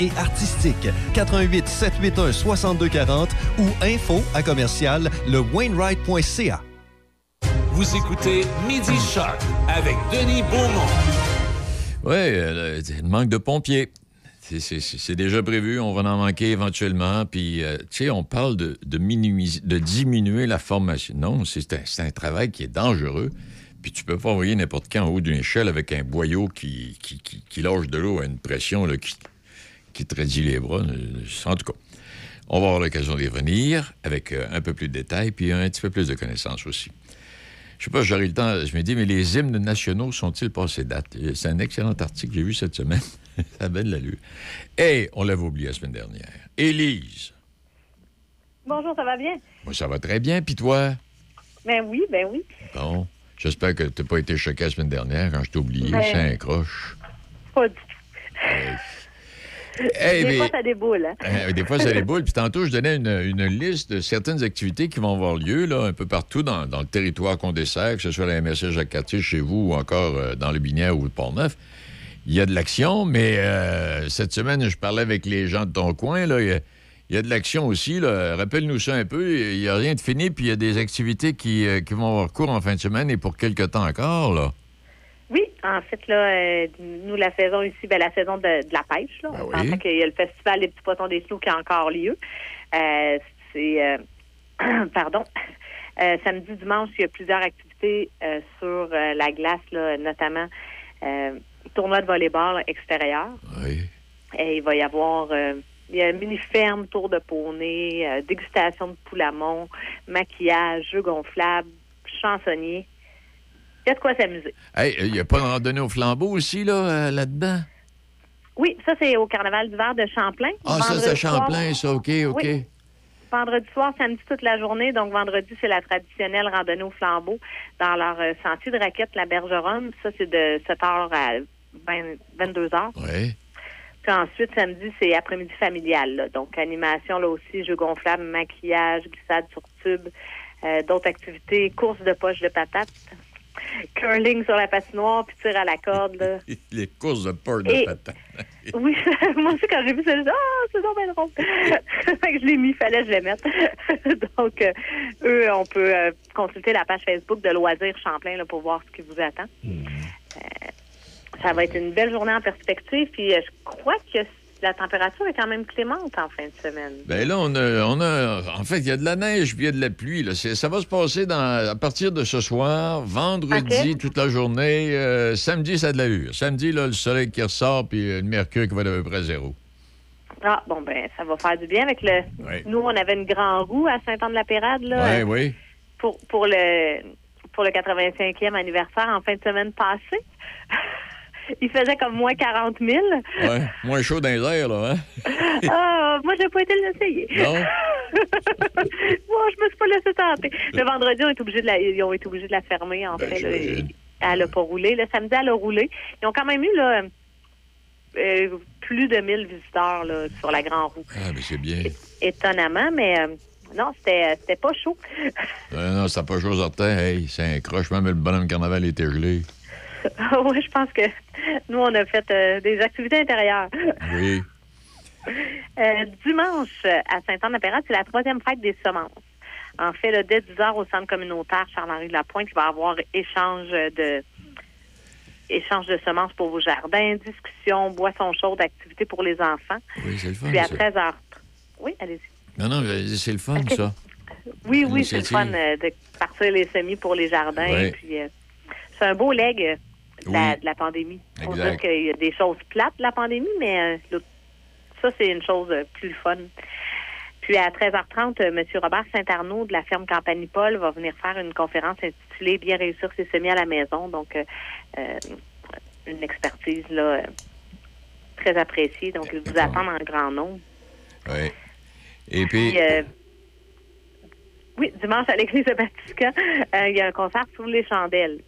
et artistiques. 88 781 6240 ou info à commercial lewainwright.ca. Vous écoutez Midi Shark avec Denis Beaumont. Oui, euh, le manque de pompiers. C'est- C'est c'est déjà prévu, on va en manquer éventuellement. Puis, euh, tu sais, on parle de, de, minimiser- de diminuer la formation. Non, c'est un, c'est un travail qui est dangereux. Puis, tu peux pas envoyer n'importe quand en haut d'une échelle avec un boyau qui, qui, qui, qui lâche de l'eau à une pression là, qui, qui te raidit les bras. En tout cas, on va avoir l'occasion d'y revenir avec euh, un peu plus de détails puis un petit peu plus de connaissances aussi. Je sais pas, j'aurai le temps. Je me dis, mais les hymnes nationaux sont-ils passés date? Euh, C'est un excellent article que j'ai vu cette semaine. Ça a l'allure. Et on l'avait oublié la semaine dernière. Élise. Bonjour, ça va bien? Moi, ça va très bien. Puis toi? Ben oui, ben oui. Bon. J'espère que tu n'as pas été choqué la semaine dernière quand je t'ai oublié. Ben- C'est un croche. Pas du tout. Eh, Des mais- fois, ça déboule. Hein? Euh, des fois, ça déboule. Puis tantôt, je donnais une, une liste de certaines activités qui vont avoir lieu là, un peu partout dans, dans le territoire qu'on dessert, que ce soit la MSC Jacques-Cartier chez vous ou encore euh, dans le Binière ou le Port-Neuf. Il y a de l'action, mais euh, cette semaine, je parlais avec les gens de ton coin. Là, il, y a, il y a de l'action aussi. Rappelle-nous ça un peu. Il n'y a rien de fini, puis il y a des activités qui, euh, qui vont avoir cours en fin de semaine et pour quelque temps encore. Là. Oui, en fait, là, euh, nous, la saison ici, ben, la saison de, de la pêche, là. Ben oui. qu'il y a le festival des petits poissons des flots qui a encore lieu. Euh, c'est, euh, pardon, Euh, samedi, dimanche, il y a plusieurs activités euh, sur euh, la glace, là, notamment euh, tournoi de volleyball extérieur. Oui. Et il va y avoir euh, il y a une mini-ferme, tour de poney, euh, dégustation de poulamon, maquillage, jeux gonflables, chansonnier. Il y a de quoi s'amuser? Hey, il n'y a pas de randonnée au flambeau aussi là, euh, là-dedans? Oui, ça, c'est au Carnaval d'hiver de Champlain. Ah, ça, c'est soir- Champlain, ça. OK, OK. Oui. Vendredi soir, samedi toute la journée. Donc, vendredi, c'est la traditionnelle randonnée au flambeau dans leur euh, sentier de raquette, la Bergeronne. Ça, c'est de 7 h à 22 h. Oui. Puis ensuite, samedi, c'est après-midi familial. là. Donc, animation, là aussi, jeux gonflables, maquillage, glissade sur tube, euh, d'autres activités, course de poche de patates, curling sur la patinoire, puis tir à la corde. Là. Les courses de peur de Et- patin. Oui, moi aussi, quand j'ai vu ça, j'ai dit Ah, c'est donc bien drôle. Je l'ai mis, fallait que je le mette. Donc, euh, eux, on peut euh, consulter la page Facebook de Loisirs Champlain là, pour voir ce qui vous attend. Euh, ça va être une belle journée en perspective. Puis, je crois que la température est quand même clémente en fin de semaine. Ben là, on a, on a- En fait, il y a de la neige puis il y a de la pluie. Là. Ça va se passer dans, à partir de ce soir, vendredi, toute la journée. euh, samedi, ça a de l'allure. Samedi, là, le soleil qui ressort puis euh, le mercure qui va être à peu près zéro. Ah, bon, ben, ça va faire du bien avec le. Oui. Nous, on avait une grande roue à Saint-Anne-de-la-Pérade, là. Oui, oui. pour, pour le pour le 85e anniversaire en fin de semaine passée. Il faisait comme moins 40 000. Ouais. Moins chaud dans les airs, là, hein? ah, moi, j'ai pas été l'essayer. Non? moi, je me suis pas laissé tenter. Le vendredi, on est obligé de la, ils ont été obligés de la fermer, en Ben, fait. là. Elle n'a pas roulé. Le samedi, elle a roulé. Ils ont quand même eu là, euh, plus de 1000 visiteurs là, sur la Grand Roue. Ah, mais c'est bien. Étonnamment, mais euh, non, c'était c'était pas chaud. Non, non, n'a pas chose orteil. Hey, c'est un croche. Même le bonhomme carnaval était gelé. oui, je pense que nous, on a fait euh, des activités intérieures. Oui. Euh, dimanche, à Saint-Anne-de-Pérade, c'est la troisième fête des semences. En fait, là, dès 10 heures au centre communautaire Charles-Henri de la Pointe, il va y avoir échange de échange de semences pour vos jardins, discussion, boissons chaudes, activités pour les enfants. Oui, c'est le fun, Puis à ça. 13 h Oui, allez-y. Non, non, c'est le fun, ça. Oui, oui, c'est le fun euh, de partir les semis pour les jardins. Ouais. Puis, euh, c'est un beau leg de, la, de la pandémie. On Exact. dit qu'il y a des choses plates de la pandémie, mais euh, ça, c'est une chose euh, plus fun. Puis à 13h30, euh, M. Robert Saint-Arnaud de la ferme Campanipole va venir faire une conférence intitulée Bien réussir ses semis à la maison. Donc, euh, une expertise là, très appréciés. Donc, ils vous attendent en grand nombre. Oui. Et puis, Puis, euh, oui, dimanche à l'église de Batiscan, euh, il y a un concert sous les chandelles.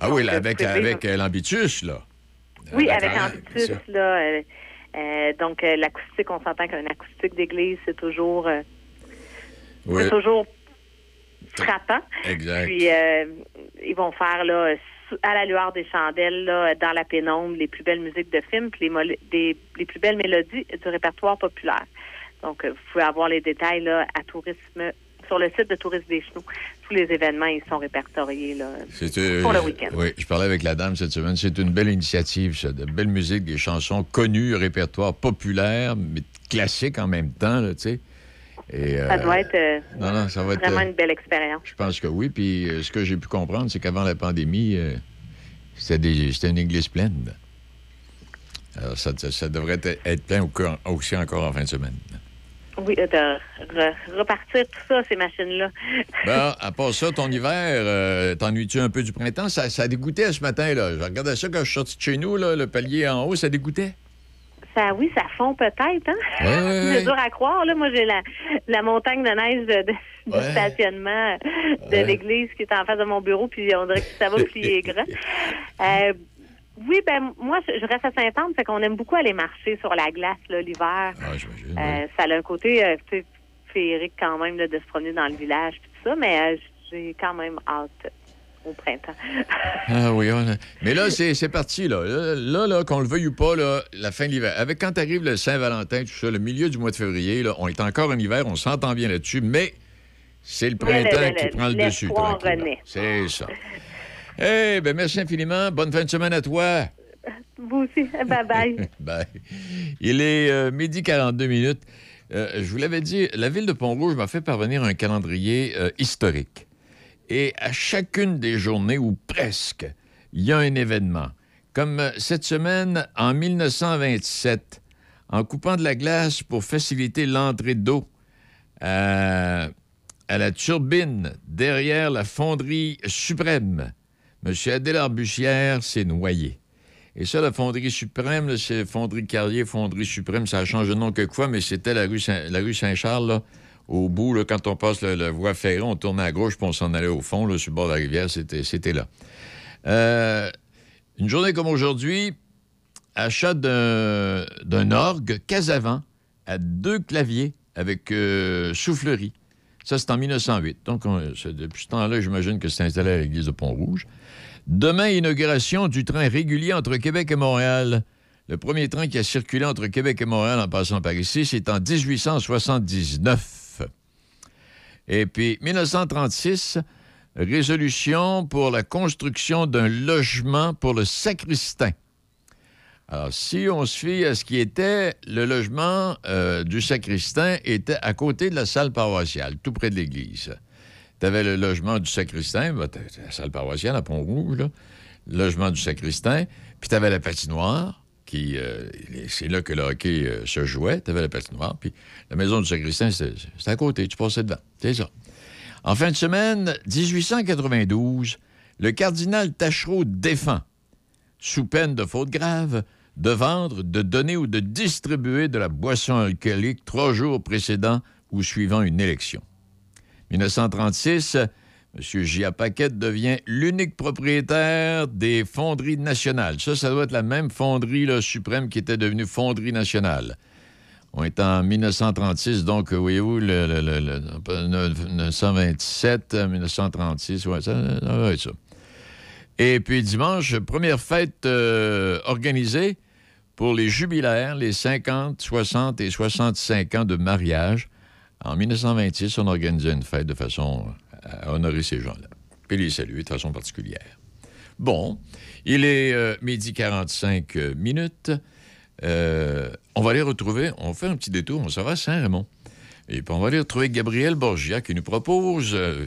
Ah oui, là, avec, avec euh, l'ambitus, là. Oui, Ah, avec d'accord, Ambitus, ça. là. euh, euh, donc, euh, l'acoustique, on s'entend qu'un acoustique d'église, c'est toujours, euh, Oui, c'est toujours frappant. exact. Puis, euh, ils vont faire, là, à la lueur des chandelles, là, dans la pénombre, les plus belles musiques de films, puis les, des- les plus belles mélodies du répertoire populaire. Donc, euh, vous pouvez avoir les détails, là, à tourisme, sur le site de Tourisme des Chenaux. Tous les événements, ils sont répertoriés, là, euh, pour le week-end. Oui, je parlais avec la dame cette semaine. C'est une belle initiative, ça. De belle musique, des chansons connues, répertoire populaire, mais classique en même temps, tu sais. Et, Ça euh, doit être euh, Non, non, ça va être. vraiment euh, une belle expérience. Je pense que oui. Puis euh, ce que j'ai pu comprendre, c'est qu'avant la pandémie, euh, c'était, une église pleine. Alors, ça, ça devrait être, plein au aussi encore en fin de semaine. Oui, euh, de re- repartir tout ça, ces machines-là. Ben, à part ça, ton hiver, euh, t'ennuies-tu un peu du printemps? Ça, ça dégoûtait ce matin, là. Je regardais ça quand je suis sorti de chez nous, là, le palier en haut, ça dégoûtait? Ça, oui, ça fond peut-être, hein? Ouais, ouais, ouais. C'est dur à croire, là. Moi, j'ai la, la montagne de neige de, de- de Ouais. stationnement de l'église qui est en face de mon bureau, puis on dirait que ça va plier grand. Euh, oui, ben moi, je reste à Saint-Anne, fait qu'on aime beaucoup aller marcher sur la glace, l'hiver. Ah, j'imagine. Euh, ça a un côté, euh, féerique quand même, là, de se promener dans le village, puis tout ça, mais euh, j'ai quand même hâte au printemps. Ah oui, on a- mais là, c'est parti, là. Là, là, qu'on le veuille ou pas, là, la fin de l'hiver. Avec quand arrive le Saint-Valentin, tout ça, le milieu du mois de février, là, on est encore en hiver, on s'entend bien là-dessus, mais c'est le printemps le- qui le- prend le dessus. C'est ça. Eh ben merci infiniment. Bonne fin de semaine à toi. Vous aussi, bye bye. Bye. Il est euh, midi 42 minutes. Euh, je vous l'avais dit, la ville de Pont-Rouge m'a fait parvenir un calendrier euh, historique. Et à chacune des journées, ou presque, il y a un événement. Comme euh, cette semaine, en 1927, en coupant de la glace pour faciliter l'entrée d'eau à, à la turbine derrière la fonderie suprême, M. Adélard Bussière s'est noyé. Et ça, la fonderie suprême, c'est fonderie Carrier, fonderie suprême, ça a changé de nom quelquefois, mais c'était la rue Saint-Charles, au bout, quand on passe la voie ferrée, on tournait à gauche, puis on s'en allait au fond, sur le bord de la rivière, c'était là. Euh, une journée comme aujourd'hui, achat d'un d'un orgue Casavant à deux claviers avec euh, soufflerie. Ça, c'est en 1908. Donc, depuis ce temps-là, j'imagine que c'est installé à l'église de Pont-Rouge. Demain, inauguration du train régulier entre Québec et Montréal. Le premier train qui a circulé entre Québec et Montréal en passant par ici, c'est en 1879. Et puis, 1936, résolution pour la construction d'un logement pour le sacristain. Alors, si on se fie à ce qui était le logement euh, du sacristain, était à côté de la salle paroissiale, tout près de l'église. Tu avais le logement du sacristain, t'as la salle paroissiale à Pont-Rouge, le logement du sacristain, puis tu avais la patinoire, qui, euh, c'est là que le hockey euh, se jouait, tu avais la patinoire, puis la maison du sacristain, c'était à côté, tu passais devant. C'est ça. En fin de semaine, 1892, le cardinal Tachereau défend, sous peine de faute grave, de vendre, de donner ou de distribuer de la boisson alcoolique trois jours précédant ou suivant une élection. 1936, M. J.A. Paquette devient l'unique propriétaire des fonderies nationales. Ça, ça doit être la même fonderie suprême qui était devenue fonderie nationale. On est en 1936, donc, euh, voyez-vous, le, le- le- le- 1927, euh, 1936, ouais, ça, être ça. Et puis dimanche, première fête euh, organisée pour les jubilaires, les 50, 60 et 65 ans de mariage. En 1926, on organisait une fête de façon à honorer ces gens-là, puis les saluer de façon particulière. Bon, il est euh, midi 45 euh, minutes. Euh, on va aller retrouver, on fait un petit détour, on s'en va à Saint-Raymond. Et puis on va aller retrouver Gabriel Borgia qui nous propose euh,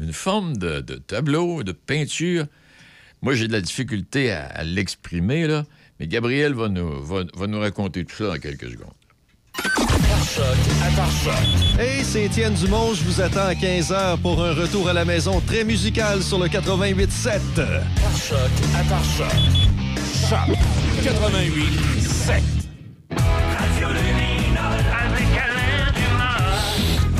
une forme de, tableau, de peinture. Moi, j'ai de la difficulté à, à l'exprimer, là, mais Gabriel va nous, va, va nous raconter tout ça dans quelques secondes. Choc, Choc. Hey, c'est Étienne Dumont. Je vous attends à 15h pour un retour à la maison très musical sur le 88.7. Choc, Choc. Choc, 88.7.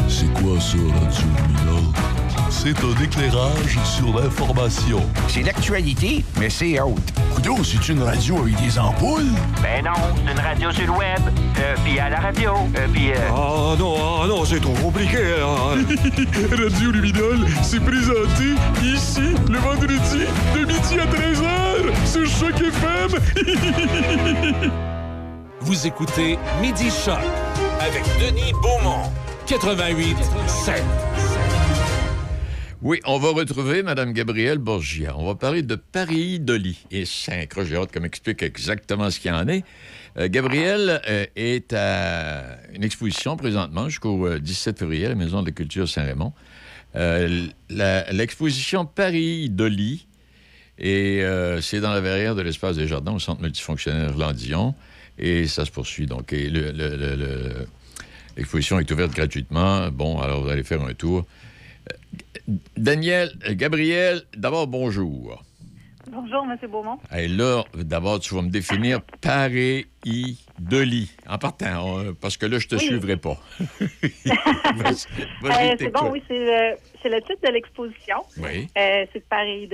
C'est quoi ça, Radio Lumina? C'est un éclairage sur l'information. C'est l'actualité, mais c'est autre. Coudon, c'est une radio avec des ampoules? Ben non, c'est une radio sur le web, euh, puis à la radio, euh, puis... Ah non, ah non, c'est trop compliqué. hein. Radio Luminol, c'est présenté ici, le vendredi, de midi à 13h, sur Choc FM. Vous écoutez Midi Choc avec Denis Beaumont. 88 7. Oui, on va retrouver Mme Gabrielle Borgia. On va parler de Paris Dolly. Et c'est j'ai hâte m'explique exactement ce qu'il y en est. Euh, Gabrielle euh, est à une exposition présentement jusqu'au euh, 17 février à la Maison de la Culture Saint-Raymond. Euh, L'exposition Paris Dolly, et euh, c'est dans la verrière de l'Espace des Jardins au Centre multifonctionnel Landillon. Et ça se poursuit. Donc, l'exposition est ouverte gratuitement. Bon, alors vous allez faire un tour. Daniel, euh, Gabriel, d'abord, bonjour. Bonjour, M. Beaumont. Et là, d'abord, tu vas me définir lit. En partant, euh, parce que là, je te Oui. suivrai pas. Euh, c'est bon, oui, c'est le, c'est le titre de l'exposition. Oui. Euh, c'est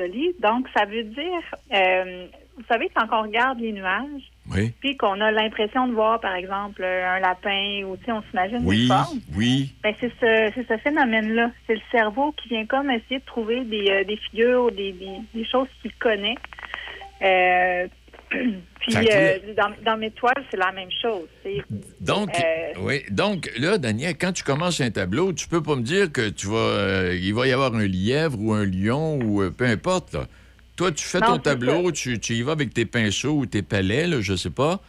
lit. Donc, ça veut dire, euh, vous savez, quand on regarde les nuages, Oui. puis qu'on a l'impression de voir, par exemple, un lapin ou, tu sais, on s'imagine des Oui, formes, oui. ben, c'est ce, c'est ce phénomène-là. C'est le cerveau qui vient comme essayer de trouver des, euh, des figures, des, des, des choses qu'il connaît. Euh, puis, euh, dans, dans mes toiles, c'est la même chose. Donc, Euh, oui. Donc, là, Daniel, quand tu commences un tableau, tu peux pas me dire que tu vas, euh, il va y avoir un lièvre ou un lion ou peu importe. là. Toi, tu fais Non, ton tableau, tu, tu y vas avec tes pinceaux ou tes palais, là, je sais pas.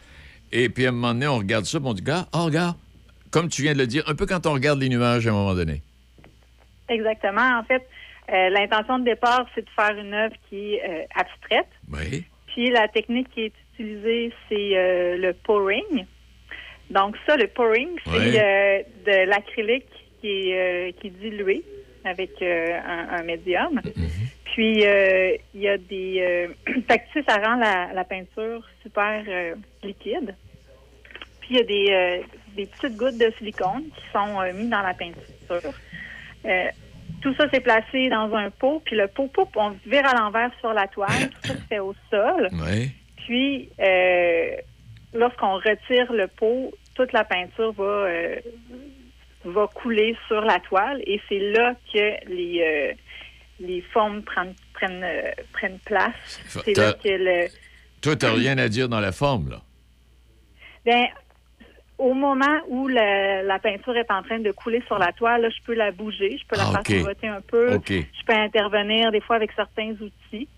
Et puis, à un moment donné, on regarde ça, on dit, gars, oh, regarde, comme tu viens de le dire, un peu quand on regarde les nuages à un moment donné. Exactement. En fait, euh, l'intention de départ, c'est de faire une œuvre qui est euh, abstraite. Oui. Puis la technique qui est utilisée, c'est euh, le pouring. Donc ça, le pouring, c'est de l'acrylique qui est, qui est dilué avec euh, un, un médium. Puis il y a des... Fait que, tu sais, ça rend la, la peinture super liquide. Puis il y a des, des petites gouttes de silicone qui sont euh, mises dans la peinture. Euh, tout ça, c'est placé dans un pot, puis le pot, poup, on vire à l'envers sur la toile. Tout ça se fait au sol. Oui. Puis, euh, lorsqu'on retire le pot, toute la peinture va, euh, va couler sur la toile et c'est là que les, euh, les formes prennent, prennent, euh, prennent place. C'est là que le... Toi, tu rien à dire dans la forme, là? Ben, au moment où la, la peinture est en train de couler sur la toile, là, je peux la bouger, je peux la Ah, faire OK. pivoter un peu. Je peux intervenir des fois avec certains outils.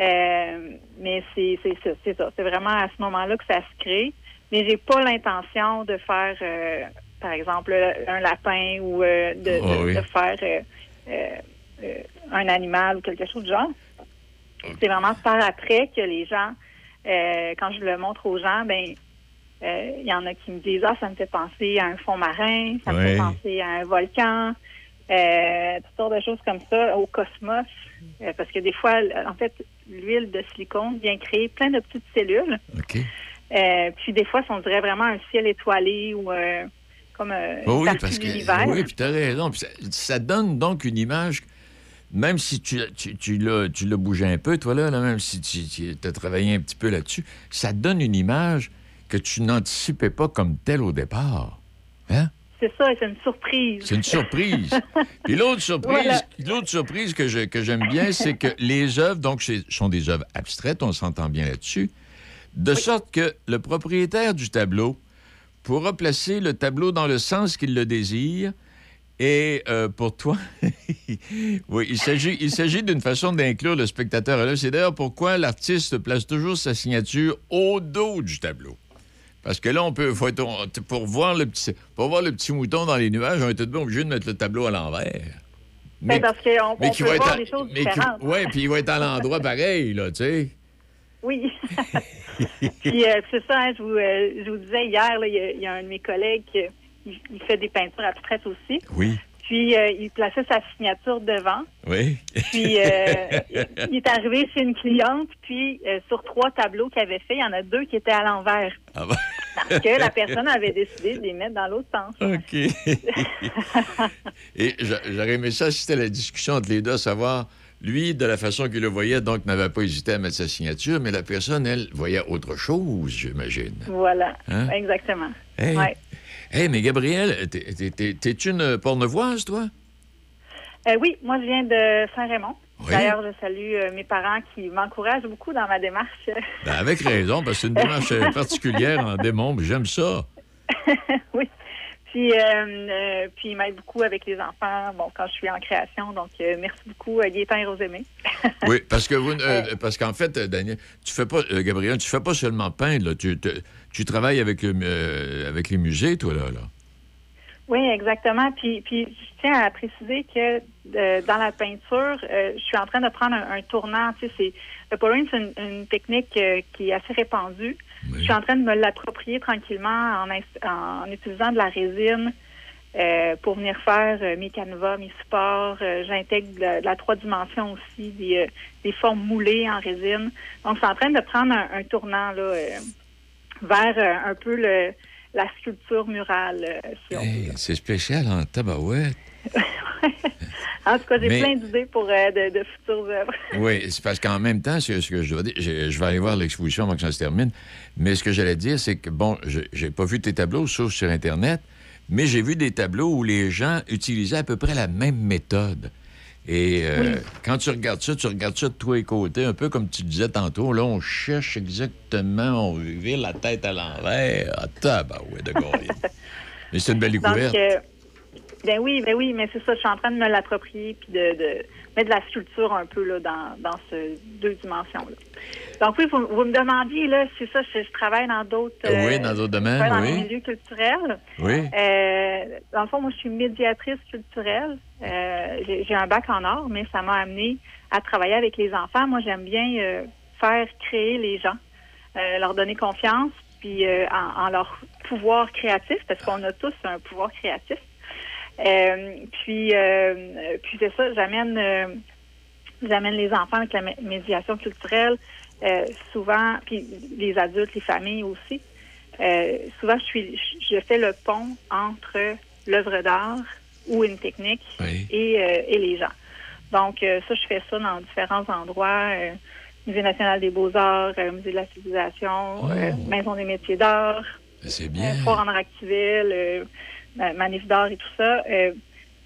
Euh, mais c'est c'est ça, c'est ça. C'est vraiment à ce moment-là que ça se crée. Mais j'ai pas l'intention de faire, euh, par exemple, un lapin ou euh, de, Ah de- oui. de faire euh, euh, un animal ou quelque chose du genre. C'est vraiment par après que les gens, quand je le montre aux gens, ben il y en a qui me disent ah ça me fait penser à un fond marin, ça me fait penser à un volcan, euh, toutes sortes de choses comme ça, au cosmos, parce que des fois, en fait, l'huile de silicone vient créer plein de petites cellules. Euh, puis des fois, on dirait vraiment un ciel étoilé ou euh, comme euh, Oh une oui, parce que. l'univers. Oui, puis tu as raison. Ça, ça donne donc une image, même si tu, tu, tu l'as tu l'as bougé un peu, toi, là, là, même si tu, as travaillé un petit peu là-dessus, ça donne une image que tu n'anticipais pas comme telle au départ. Hein? C'est ça, c'est une surprise. C'est une surprise. Puis l'autre surprise, Voilà. l'autre surprise que je- que j'aime bien, c'est que les œuvres, donc, sont des œuvres abstraites, on s'entend bien là-dessus, de sorte que le propriétaire du tableau pourra placer le tableau dans le sens qu'il le désire. Et euh, pour toi, oui, il s'agit, il s'agit d'une façon d'inclure le spectateur à l'œuvre. C'est d'ailleurs pourquoi l'artiste place toujours sa signature au dos du tableau. Parce que là, on peut, faut être- on- pour, voir le petit, pour voir le petit mouton dans les nuages, on est tout de même obligé de mettre le tableau à l'envers. Ben, parce qu'on peut voir à- des choses mais différentes. ouais, puis il va être à l'endroit pareil, là, tu sais. Oui. Puis euh, c'est ça, hein, je, vous, euh, je vous disais hier, il y, a- il y a un de mes collègues qui il, il fait des peintures abstraites aussi. Oui. Puis euh, il plaçait sa signature devant. Oui. Puis il est arrivé chez une cliente, puis sur trois tableaux qu'il avait fait, il y en a deux qui étaient à l'envers. Ah ben. Parce que la personne avait décidé de les mettre dans l'autre sens. OK. Et j'a- j'aurais aimé ça si c'était la discussion entre les deux, savoir, lui, de la façon qu'il le voyait, donc n'avait pas hésité à mettre sa signature, mais la personne, elle, voyait autre chose, j'imagine. Voilà, Hein? exactement. Hey. Ouais. Hey, mais Gabrielle, t'es- t'es- t'es- t'es-tu une pornevoise, toi? Euh, oui, moi, je viens de Saint-Raymond. Oui. D'ailleurs, je salue euh, mes parents qui m'encouragent beaucoup dans ma démarche. Ben, avec raison, parce que c'est une démarche particulière en démon, j'aime ça. oui. Puis, euh, euh, puis ils m'aident beaucoup avec les enfants, bon, quand je suis en création. Donc, euh, merci beaucoup, euh, Gaétan et Rosémé. Oui, parce que vous, parce qu'en fait, Daniel, tu fais pas, euh, Gabriel, tu fais pas seulement peindre, là, tu, te- tu travailles avec, avec les musées, toi, là. là. Oui, exactement. Puis, puis je tiens à préciser que dans la peinture, je suis en train de prendre un, un tournant. Tu sais, c'est le pouring, c'est une, une technique qui est assez répandue. Je suis en train de me l'approprier tranquillement en, utilisant de la résine euh, pour venir faire euh, mes canevas, mes supports. Euh, J'intègre de, la- de la trois dimensions aussi, des, des formes moulées en résine. Donc, suis en train de prendre un, un tournant là, vers un peu le, la sculpture murale, si Hey, c'est spécial en tabarouette. En tout cas, j'ai Mais- plein d'idées pour euh, de, de futures œuvres. Oui, c'est parce qu'en même temps, ce que je dois dire, je, je vais aller voir l'exposition avant que ça se termine, mais ce que j'allais dire, c'est que, bon, je j'ai pas vu tes tableaux, sauf sur Internet, mais j'ai vu des tableaux où les gens utilisaient à peu près la même méthode. Et euh, Oui. quand tu regardes ça, tu regardes ça de tous les côtés, un peu comme tu disais tantôt, là, on cherche exactement, on vire la tête à l'envers. Ah, tabarouette de Gaulle. Mais c'est une belle Donc, découverte. euh, ben oui, ben oui, mais c'est ça, je suis en train de me l'approprier puis de, de mettre de la sculpture un peu là, dans, dans ces deux dimensions-là. Donc oui, vous, vous me demandiez, là, c'est ça, je, je travaille dans d'autres... euh, Oui, dans d'autres domaines, travaille dans oui. les milieux culturels. Oui. Euh, dans le fond, moi, je suis médiatrice culturelle. Euh, j'ai j'ai un bac en art, mais ça m'a amené à travailler avec les enfants. Moi, j'aime bien euh, faire créer les gens, euh, leur donner confiance, puis euh, en, en leur pouvoir créatif, parce qu'on a tous un pouvoir créatif. Euh, puis, euh, puis c'est ça, j'amène, euh, j'amène les enfants avec la mé- médiation culturelle, souvent, puis les adultes, les familles aussi. Souvent, je suis, je fais le pont entre l'œuvre d'art ou une technique et, euh, et les gens. Donc, euh, ça, je fais ça dans différents endroits. euh, Musée national des beaux-arts, Musée de la civilisation, euh, Maison des métiers d'art, C'est euh, bien. Foire en Activille, Manif d'art et tout ça. Euh,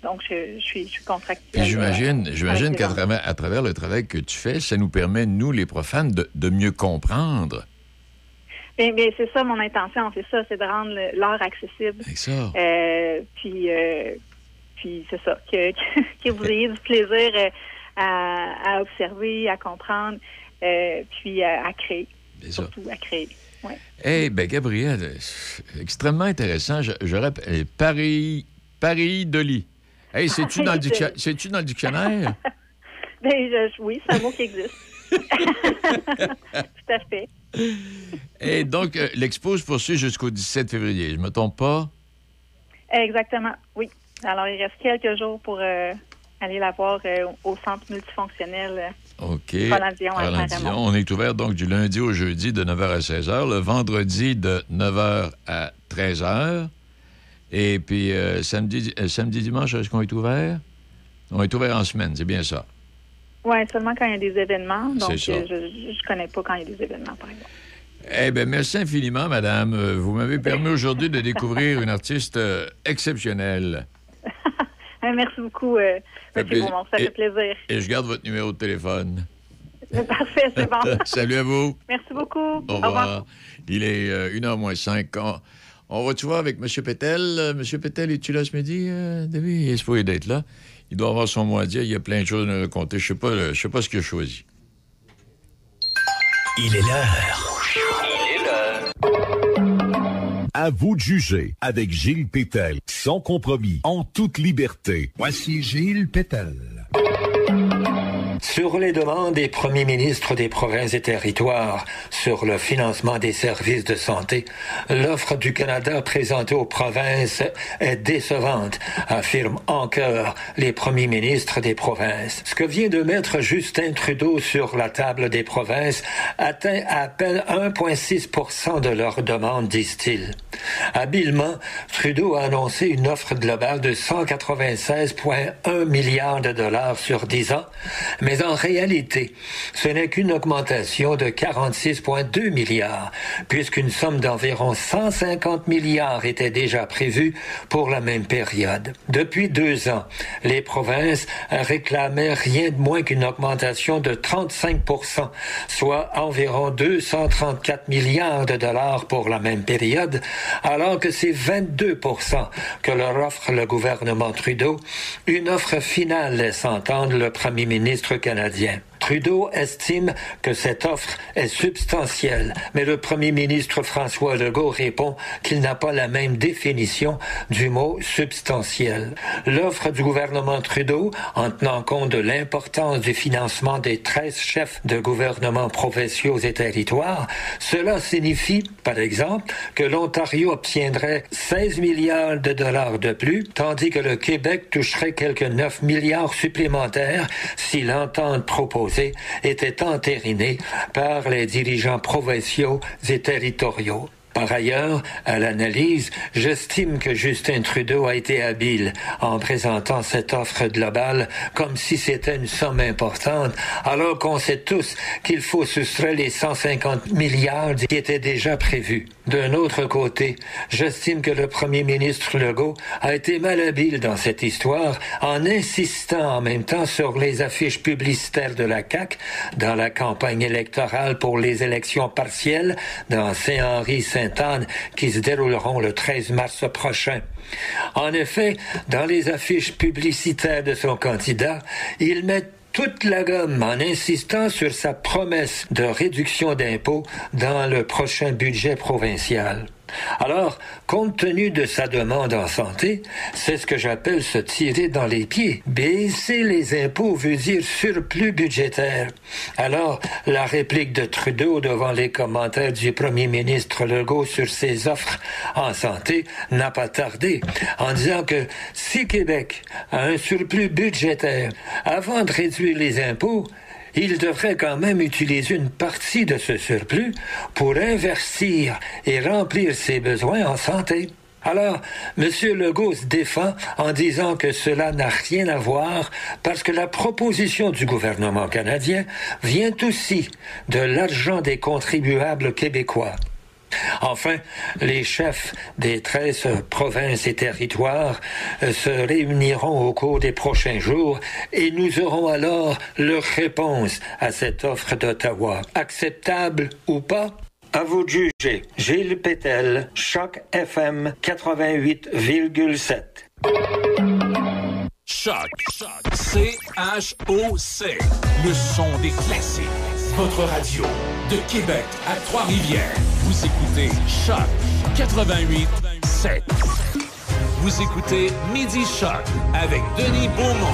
donc, je, je suis, je suis contractuelle. J'imagine, j'imagine qu'à travers, à travers le travail que tu fais, ça nous permet, nous, les profanes, de, de mieux comprendre. Bien, bien, c'est ça mon intention, c'est ça, c'est de rendre l'art accessible. C'est ça. Euh, puis, euh, puis c'est ça, que, que vous ayez du plaisir à, à observer, à comprendre, euh, puis à, à créer. Surtout à créer. Ouais. Eh ben Gabriel, c'est extrêmement intéressant. Je, je rappelle, Paris, Paris de lit. Hey, c'est-tu dans, le dans le dictionnaire? Ben, je- oui, c'est un mot qui existe. Tout à fait. Et donc, euh, l'expo se poursuit jusqu'au 17 février. Je me trompe pas? Exactement, oui. Alors, il reste quelques jours pour euh, aller la voir euh, au centre multifonctionnel. OK. Roland-Dion. Saint-Raymond. On est ouvert donc du lundi au jeudi de 9h à 16h, le vendredi de 9h à 13h. Et puis euh, samedi, euh, samedi, dimanche, est-ce qu'on est ouvert? On est ouvert en semaine, c'est bien ça. Oui, seulement quand il y a des événements. Donc, C'est ça. euh, je ne connais pas quand il y a des événements, par exemple. Eh bien, merci infiniment, madame. Vous m'avez permis aujourd'hui de découvrir une artiste exceptionnelle. Euh, Merci beaucoup, euh, fait M. plaisir. Beaumont. Ça fait plaisir. Et je garde votre numéro de téléphone. Parfait, c'est bon. Salut à vous. Merci beaucoup. Au revoir. Il est euh, 1h moins 5. On, on va tu vois avec M. Pétel. Euh, M. Pétel, es-tu là ce midi, euh, David? Il est supposé d'être là. Il doit avoir son mot à dire. Il y a plein de choses à nous raconter. Je ne sais, pas, euh, je sais pas ce qu'il a choisi. Il est l'heure. À vous de juger avec Gilles Pétel, sans compromis, en toute liberté. Voici Gilles Pétel. Sur les demandes des premiers ministres des provinces et territoires sur le financement des services de santé, l'offre du Canada présentée aux provinces est décevante, affirment en chœur les premiers ministres des provinces. Ce que vient de mettre Justin Trudeau sur la table des provinces atteint à peine 1,6% de leurs demandes, disent-ils. Habilement, Trudeau a annoncé une offre globale de 196,1 milliards de dollars sur 10 ans, mais en réalité, ce n'est qu'une augmentation de 46,2 milliards, puisqu'une somme d'environ 150 milliards était déjà prévue pour la même période. Depuis deux ans, les provinces réclamaient rien de moins qu'une augmentation de 35% soit environ 234 milliards de dollars pour la même période, alors que c'est 22 que leur offre le gouvernement Trudeau, une offre finale laisse entendre le premier ministre canadien. Trudeau estime que cette offre est substantielle, mais le premier ministre François Legault répond qu'il n'a pas la même définition du mot substantiel. L'offre du gouvernement Trudeau, en tenant compte de l'importance du financement des 13 chefs de gouvernements provinciaux et territoires, cela signifie, par exemple, que l'Ontario obtiendrait 16 milliards de dollars de plus, tandis que le Québec toucherait quelques 9 milliards supplémentaires si l'entente proposée était entériné par les dirigeants provinciaux et territoriaux. Par ailleurs, à l'analyse, j'estime que Justin Trudeau a été habile en présentant cette offre globale comme si c'était une somme importante, alors qu'on sait tous qu'il faut soustraire les 150 milliards qui étaient déjà prévus. D'un autre côté, j'estime que le premier ministre Legault a été malhabile dans cette histoire en insistant en même temps sur les affiches publicitaires de la CAQ dans la campagne électorale pour les élections partielles dans Saint-Henri-Saint qui se dérouleront le 13 mars prochain. En effet, dans les affiches publicitaires de son candidat, il met toute la gomme en insistant sur sa promesse de réduction d'impôts dans le prochain budget provincial. Alors, compte tenu de sa demande en santé, c'est ce que j'appelle se tirer dans les pieds. Baisser les impôts veut dire surplus budgétaire. Alors, la réplique de Trudeau devant les commentaires du premier ministre Legault sur ses offres en santé n'a pas tardé, en disant que si Québec a un surplus budgétaire, avant de réduire les impôts, il devrait quand même utiliser une partie de ce surplus pour investir et remplir ses besoins en santé. Alors, M. Legault se défend en disant que cela n'a rien à voir parce que la proposition du gouvernement canadien vient aussi de l'argent des contribuables québécois. Enfin, les chefs des 13 provinces et territoires euh, se réuniront au cours des prochains jours et nous aurons alors leur réponse à cette offre d'Ottawa. Acceptable ou pas? À vous de juger. Gilles Pétel, Choc FM 88,7. Choc. C-H-O-C. Le son des classiques. Votre radio. De Québec à Trois-Rivières. Vous écoutez Choc 88 7. Vous écoutez Midi Choc avec Denis Beaumont.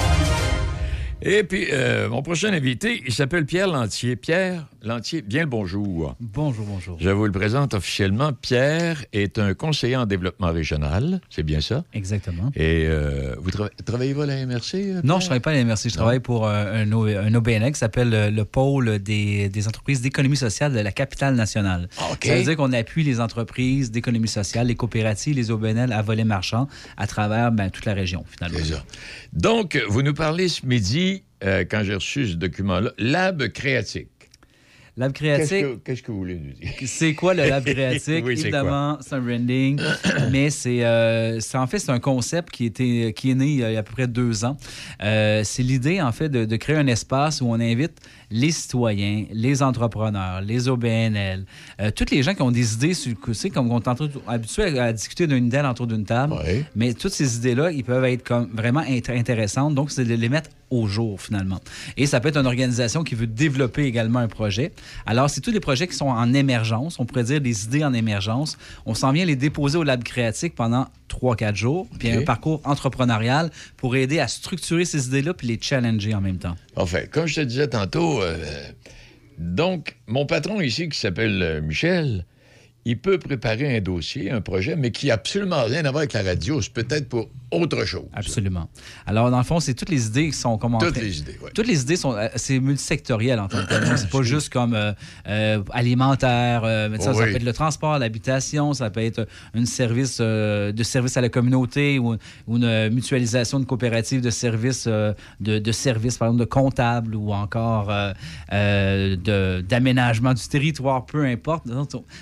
Et puis, euh, mon prochain invité, il s'appelle Pierre Lantier. Pierre Lantier, bien le bonjour. Bonjour, bonjour. Je vous le présente officiellement. Pierre est un conseiller en développement régional, c'est bien ça? Exactement. Et euh, vous travaillez-vous à la MRC? euh, Non, je travaille pas à la MRC. Je travaille pour euh, un, O- un OBNL qui s'appelle le pôle des, des entreprises d'économie sociale de la capitale nationale. OK. Ça veut dire qu'on appuie les entreprises d'économie sociale, les coopératives, les OBNL à volet marchand à travers ben, toute la région, finalement. Ça. Donc, vous nous parlez ce midi, euh, quand j'ai reçu ce document-là, Lab créatique. Lab créatique. que, qu'est-ce que vous voulez nous dire? C'est quoi le lab créatique? Oui, Évidemment, c'est un branding, mais c'est, euh, c'est- en fait c'est un concept qui, était, qui est né il y a à peu près deux ans. Euh, c'est l'idée en fait de, de créer un espace où on invite les citoyens, les entrepreneurs, les OBNL, euh, toutes les gens qui ont des idées sur le sais, comme on est habitué à, à discuter d'une idée autour d'une table, mais toutes ces idées-là, ils peuvent être comme vraiment int- intéressantes. Donc, c'est de les mettre au jour, finalement. Et ça peut être une organisation qui veut développer également un projet. Alors, c'est tous les projets qui sont en émergence, on pourrait dire des idées en émergence. On s'en vient les déposer au Lab Créatique pendant 3-4 jours, puis un parcours entrepreneurial pour aider à structurer ces idées-là puis les challenger en même temps. Enfin, comme je te disais tantôt, euh, donc, mon patron ici, qui s'appelle euh, Michel, il peut préparer un dossier, un projet, mais qui n'a absolument rien à voir avec la radio. C'est peut-être pour autre chose. Absolument. Alors, dans le fond, c'est toutes les idées qui sont comme en Toutes train- les idées, oui. Toutes les idées sont. euh, C'est multisectoriel en tant que tel. C'est pas juste comme euh, euh, alimentaire. euh, mais ça, Oh ça oui. peut être le transport, l'habitation, ça peut être un service de service à la communauté ou, ou une mutualisation de coopératives de services, de, de services, par exemple, de comptables ou encore d'aménagement du territoire, peu importe.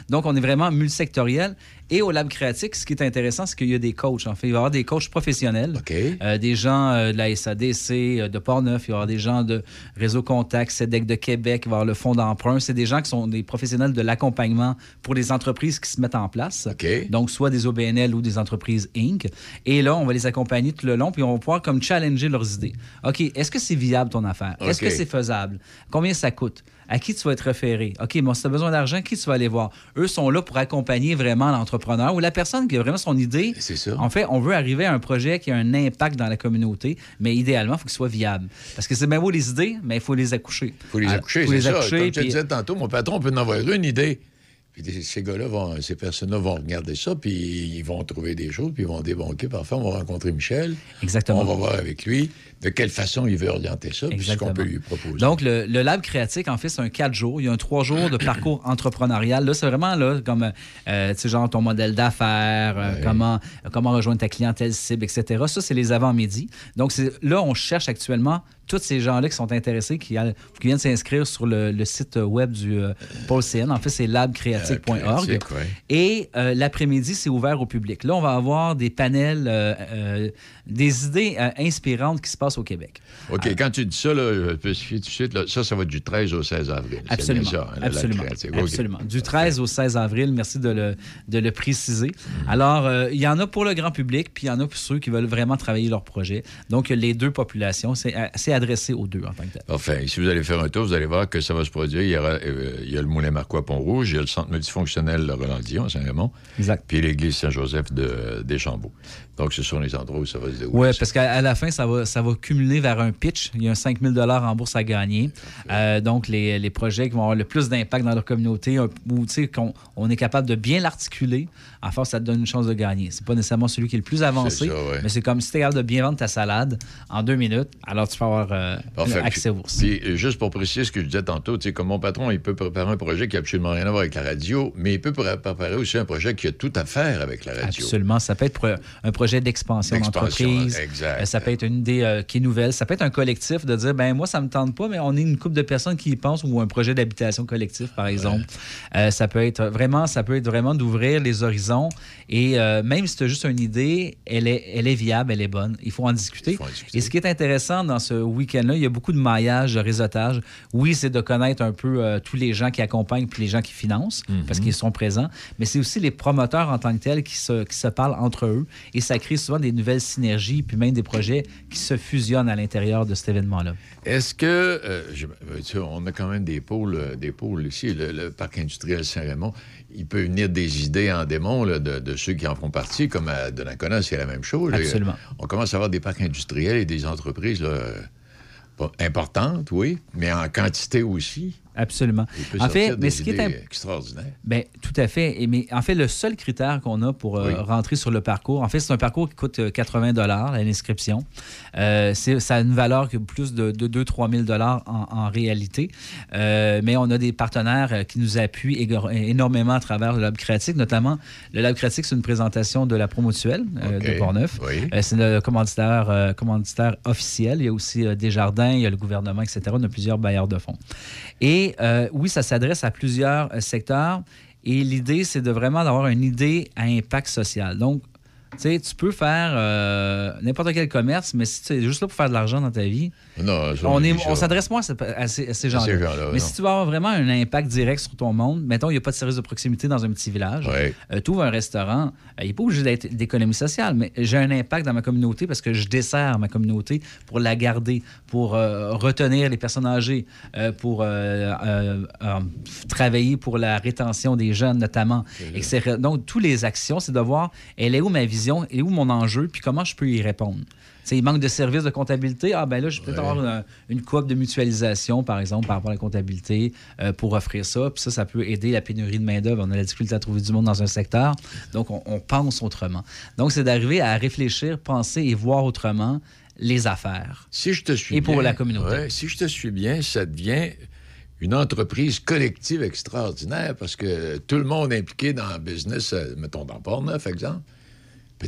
Donc, on est vraiment multisectoriel. Et au Lab Créatique, ce qui est intéressant, c'est qu'il y a des coachs. En fait, il va y avoir des coachs professionnels, Euh, des gens euh, de la SADC, euh, de Port-Neuf, il va y avoir des gens de Réseau Contact, CEDEC de Québec, il va y avoir le Fonds d'emprunt. C'est des gens qui sont des professionnels de l'accompagnement pour les entreprises qui se mettent en place. Donc, soit des OBNL ou des entreprises Inc. Et là, on va les accompagner tout le long, puis on va pouvoir comme challenger leurs idées. OK, est-ce que c'est viable ton affaire? Est-ce que c'est faisable? Combien ça coûte? À qui tu vas être référé? OK, bon, si tu as besoin d'argent, qui tu vas aller voir? Eux sont là pour accompagner vraiment l'entrepreneur ou la personne qui a vraiment son idée. C'est ça. En fait, on veut arriver à un projet qui a un impact dans la communauté, mais idéalement, il faut qu'il soit viable. Parce que c'est bien beau les idées, mais il faut les accoucher. Il faut les Ah, accoucher, c'est ça. accoucher, Comme tu puis- disais tantôt, mon patron peut en avoir une idée. Puis ces gars-là, vont, ces personnes-là vont regarder ça, puis ils vont trouver des choses, puis ils vont débonquer. Parfois, on va rencontrer Michel. Exactement. On va voir avec lui de quelle façon il veut orienter ça, puis ce qu'on peut lui proposer. Donc, le, le Lab Créatique, en fait, c'est un quatre jours. Il y a un trois jours de parcours entrepreneurial. Là, c'est vraiment là, comme, euh, tu sais, genre ton modèle d'affaires, euh, comment, comment rejoindre ta clientèle cible, etc. Ça, c'est les avant-midi. Donc, c'est- là, on cherche actuellement tous ces gens-là qui sont intéressés, qui, viennent s'inscrire sur le, le site web du euh, Pôle CN. En fait, c'est labcréatique.org. Labcréatique, ouais. Et euh, l'après-midi, c'est ouvert au public. Là, on va avoir des panels, euh, euh, des idées euh, inspirantes qui se passent au Québec. OK, quand tu dis ça, là, je spécifier tout de suite, là, ça, ça va du 13 au 16 avril. Absolument. ça, hein, absolument. Du 13 au 16 avril, merci de le, de le préciser. Alors, euh, il y en a pour le grand public, puis il y en a pour ceux qui veulent vraiment travailler leur projet. Donc, les deux populations, c'est c'est adressé aux deux en tant que tel. Enfin, si vous allez faire un tour, vous allez voir que ça va se produire. Il y, aura, euh, il y a le Moulin Marquois Pont-Rouge, il y a le centre multifonctionnel de Roland-Dion à Saint-Raymond, Exact. puis l'église Saint-Joseph de Deschambault. Donc, ce sont les endroits où ça va se dérouler. Oui, parce qu'à la fin, ça va, ça va cumuler vers un pitch. Il y a un 5 000 en bourse à gagner. Euh, donc, les, les projets qui vont avoir le plus d'impact dans leur communauté, un- où on est capable de bien l'articuler, en fait, ça te donne une chance de gagner. C'est pas nécessairement celui qui est le plus avancé, C'est ça, ouais. mais c'est comme si tu es capable de bien vendre ta salade en deux minutes, alors tu peux avoir euh, accès aux bourses. puis, euh, juste pour préciser ce que je disais tantôt, tu sais, comme mon patron, il peut préparer un projet qui n'a absolument rien à voir avec la radio, mais il peut pré- préparer aussi un projet qui a tout à faire avec la radio. Absolument. Ça peut être pro- un projet d'expansion d'entreprise. exact. Euh, Ça peut être une idée euh, qui est nouvelle. Ça peut être un collectif de dire, ben moi, ça me tente pas, mais on est une couple de personnes qui y pensent ou un projet d'habitation collectif, par exemple. Euh, ça peut être vraiment, ça peut être vraiment d'ouvrir les horizons. Et euh, même si tu as juste une idée, elle est, elle est viable, elle est bonne. Il faut en discuter. Et ce qui est intéressant dans ce week-end-là, il y a beaucoup de maillage, de réseautage. Oui, c'est de connaître un peu euh, tous les gens qui accompagnent puis les gens qui financent, parce qu'ils sont présents. Mais c'est aussi les promoteurs en tant que tels qui se, qui se parlent entre eux. Et ça crée souvent des nouvelles synergies, puis même des projets qui se fusionnent à l'intérieur de cet événement-là. Est-ce que, euh, je- sais, on a quand même des pôles, euh, des pôles ici, le, le parc industriel Saint-Raymond, il peut venir des idées en démon là, de, de ceux qui en font partie, comme à Donnacona, c'est la même chose. Absolument. On commence à avoir des parcs industriels et des entreprises là, euh, importantes, oui, mais en quantité aussi. Absolument. Il peut En fait, mais ce qui est extraordinaires. Ben, tout à fait. Et, mais en fait, le seul critère qu'on a pour euh, Oui. rentrer sur le parcours, en fait, c'est un parcours qui coûte euh, 80 l'inscription. Euh, ça a une valeur que plus de, de 2-3 000 en, en réalité. Euh, mais on a des partenaires qui nous appuient énormément à travers le Lab Créatique, notamment le Lab Créatique, c'est une présentation de la Promutuelle euh, OK. de Portneuf. Oui. C'est le commanditaire, commanditaire officiel. Il y a aussi Desjardins, il y a le gouvernement, etc. On a plusieurs bailleurs de fonds. Et euh, oui, ça s'adresse à plusieurs euh, secteurs. Et l'idée, c'est de vraiment d'avoir une idée à impact social. Donc, sais, tu peux faire euh, n'importe quel commerce, mais si tu es juste là pour faire de l'argent dans ta vie, Non, on, est- on s'adresse moins à, ce- à ces, à ces gens-là. mais non. si tu veux avoir vraiment un impact direct sur ton monde, mettons, il n'y a pas de service de proximité dans un petit village, tu ouvres un restaurant, euh, il n'est pas obligé d'être d'économie sociale, mais j'ai un impact dans ma communauté parce que je desserre ma communauté pour la garder, pour euh, retenir les personnes âgées, euh, pour euh, euh, euh, travailler pour la rétention des jeunes notamment. etc. Donc, toutes les actions, c'est de voir, elle est où ma vision, est où mon enjeu, puis comment je peux y répondre. Tu sais, il manque de services de comptabilité. Ah, ben là, je vais peut-être avoir une, une coop de mutualisation, par exemple, par rapport à la comptabilité, euh, pour offrir ça. Puis ça, ça peut aider la pénurie de main-d'œuvre. On a la difficulté à trouver du monde dans un secteur. Donc, on, on pense autrement. Donc, c'est d'arriver à réfléchir, penser et voir autrement les affaires. Si je te suis Et pour la communauté. ouais, si je te suis bien, ça devient une entreprise collective extraordinaire parce que tout le monde impliqué dans le business, euh, mettons dans Portneuf, exemple,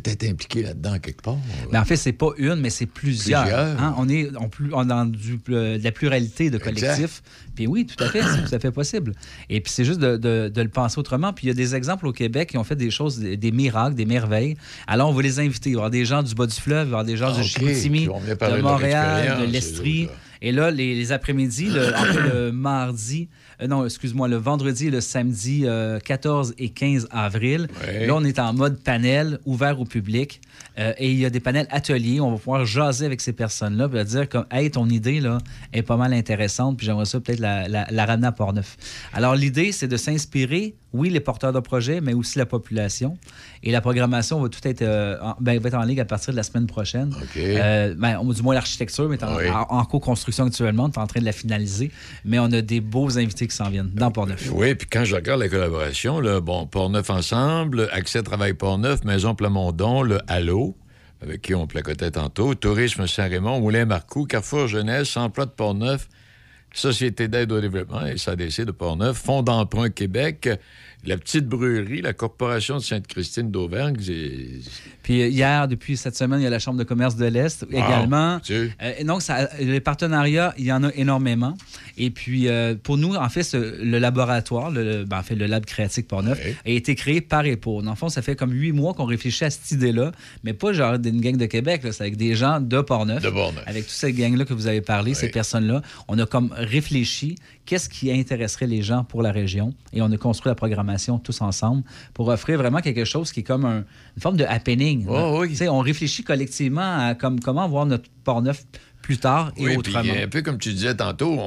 peut être impliqué là-dedans quelque part. Mais en fait, c'est pas une, mais c'est plusieurs. Plusieurs. hein? On est on dans du- de la pluralité de collectifs. Puis oui, tout à fait, c'est tout à fait possible. Et puis c'est juste de, de- de le penser autrement. Puis il y a des exemples au Québec qui ont fait des choses, des, des miracles, des merveilles. Alors on va les inviter. Il va y avoir des gens du bas du fleuve, il va y avoir des gens Ah, de ok, Chicoutimi, de Montréal, de l'Estrie. Et là, les, les après-midi, le, en fait, le mardi, euh, non, excuse-moi, le vendredi et le samedi euh, 14 et 15 avril, Ouais. là, on est en mode panel ouvert au public. Euh, et il y a des panels ateliers. On va pouvoir jaser avec ces personnes-là, puis dire comme, hey, ton idée là est pas mal intéressante, puis j'aimerais ça peut-être la, la- la ramener à Port-Neuf. Alors l'idée, c'est de s'inspirer, oui, les porteurs de projets, mais aussi la population. Et la programmation va tout être, euh, en, ben, va être en ligne à partir de la semaine prochaine. Euh, ben, du moins l'architecture, mais est en, Oui. en- en co-construction actuellement. On est en train de la finaliser, mais on a des beaux invités qui s'en viennent dans Port-Neuf. Oui, puis quand je regarde la collaboration, là, bon, Port-Neuf Ensemble, Accès Travail Port-Neuf, Maison Plamondon, le Halo, avec qui on placotait tantôt, Tourisme Saint-Raymond, Moulin Marcoux, Carrefour Jeunesse, Emploi de Port-Neuf, Société d'aide au développement, SADC de Port-Neuf, Fonds d'emprunt Québec, la Petite Brûlerie, la Corporation de Sainte-Christine d'Auvergne, Puis euh, hier, depuis cette semaine, il y a la Chambre de commerce de l'Est également. Dieu. Euh, et donc, ça, les partenariats, il y en a énormément. Et puis, euh, pour nous, en fait, ce- le laboratoire, le, ben, en fait, le Lab Créatique Portneuf, a été créé par et pour. Dans le fond, ça fait comme huit mois qu'on réfléchit à cette idée-là, mais pas genre d'une gang de Québec, c'est avec des gens de Portneuf. De Portneuf. Avec toute cette gang-là que vous avez parlé, ces personnes-là. On a comme réfléchi qu'est-ce qui intéresserait les gens pour la région? Et on a construit la programmation tous ensemble pour offrir vraiment quelque chose qui est comme un- une forme de happening. Oh, sais, On réfléchit collectivement à comme, comment voir notre Port-Neuf plus tard et Oui, autrement. puis un peu comme tu disais tantôt,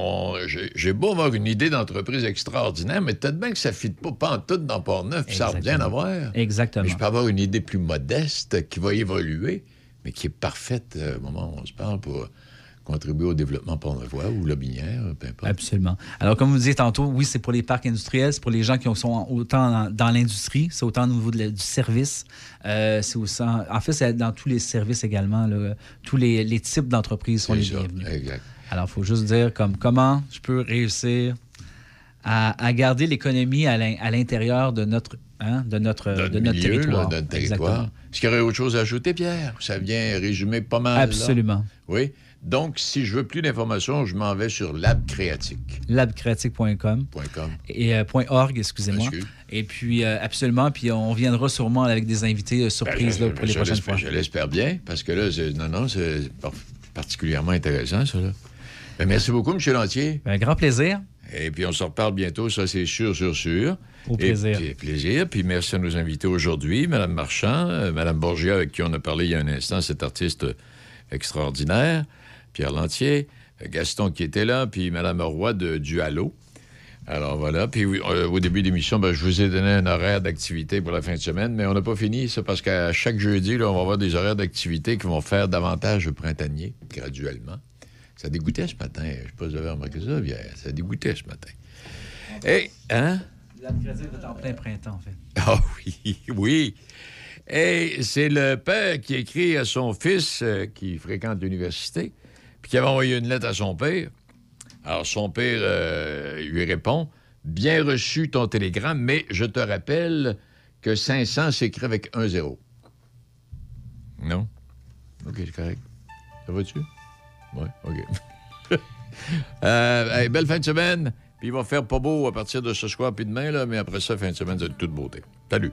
j'ai beau avoir une idée d'entreprise extraordinaire, mais peut-être bien que ça ne fit pas, pas en tout dans Port-Neuf, puis ça n'a rien à voir. Exactement. Mais je peux avoir une idée plus modeste qui va évoluer, mais qui est parfaite euh, au moment où on se parle pour contribuer au développement pornevois ou lobinière, peu importe. Absolument. Alors, comme vous disiez tantôt, oui, c'est pour les parcs industriels, c'est pour les gens qui sont autant dans, l'industrie, c'est autant au niveau de la- du service. euh, c'est aussi, en en fait, c'est dans tous les services également. là. tous les, les types d'entreprises sont les ça, bienvenus. exact. Alors, il faut juste dire comme, comment je peux réussir à, à garder l'économie à l'in- à l'intérieur de notre, hein, de notre, Notre de notre milieu, territoire. là, notre territoire. Exactement. Est-ce qu'il y aurait autre chose à ajouter, Pierre? Ça vient résumer pas mal. là? Absolument. Oui. Donc, si je veux plus d'informations, je m'en vais sur Lab Créatique. labcreatique.com .com. et euh, point .org, excusez-moi. Excuse. Et puis, euh, absolument, puis on viendra sûrement avec des invités euh, surprises Ben, là, pour les prochaines fois. Je l'espère bien, parce que là, c'est- non, non, c'est par- particulièrement intéressant, ça. Là. Ben, merci beaucoup, M. Lantier. Un grand plaisir. Et puis, on se reparle bientôt, ça, c'est sûr, sûr, sûr. Au Et plaisir. puis, plaisir. Puis, merci à nos invités aujourd'hui, Mme Marchand, Mme Borgia, avec qui on a parlé il y a un instant, cet artiste extraordinaire, Pierre Lantier, Gaston qui était là, puis Mme Roy de, du Halo. Alors voilà. Puis euh, au début de l'émission, ben, je vous ai donné un horaire d'activité pour la fin de semaine, mais on n'a pas fini, ça, parce qu'à chaque jeudi, là, on va avoir des horaires d'activité qui vont faire davantage printanier, graduellement. Ça dégoûtait ce matin. Je ne sais pas si vous avez remarqué ça, Pierre. Ça dégoûtait ce matin. Et, hein? L'Abcréatique est en plein printemps, en fait. Ah oui, oui. Et c'est le père qui écrit à son fils euh, qui fréquente l'université, puis qui avait envoyé une lettre à son père. Alors son père euh, lui répond Bien reçu ton télégramme, mais je te rappelle que 500 s'écrit avec un zéro. Non? OK, c'est correct. Ça va-tu? Oui, OK. Euh, belle fin de semaine. Puis il va faire pas beau à partir de ce soir puis demain, là, mais après ça, fin de semaine, c'est de toute beauté. Salut.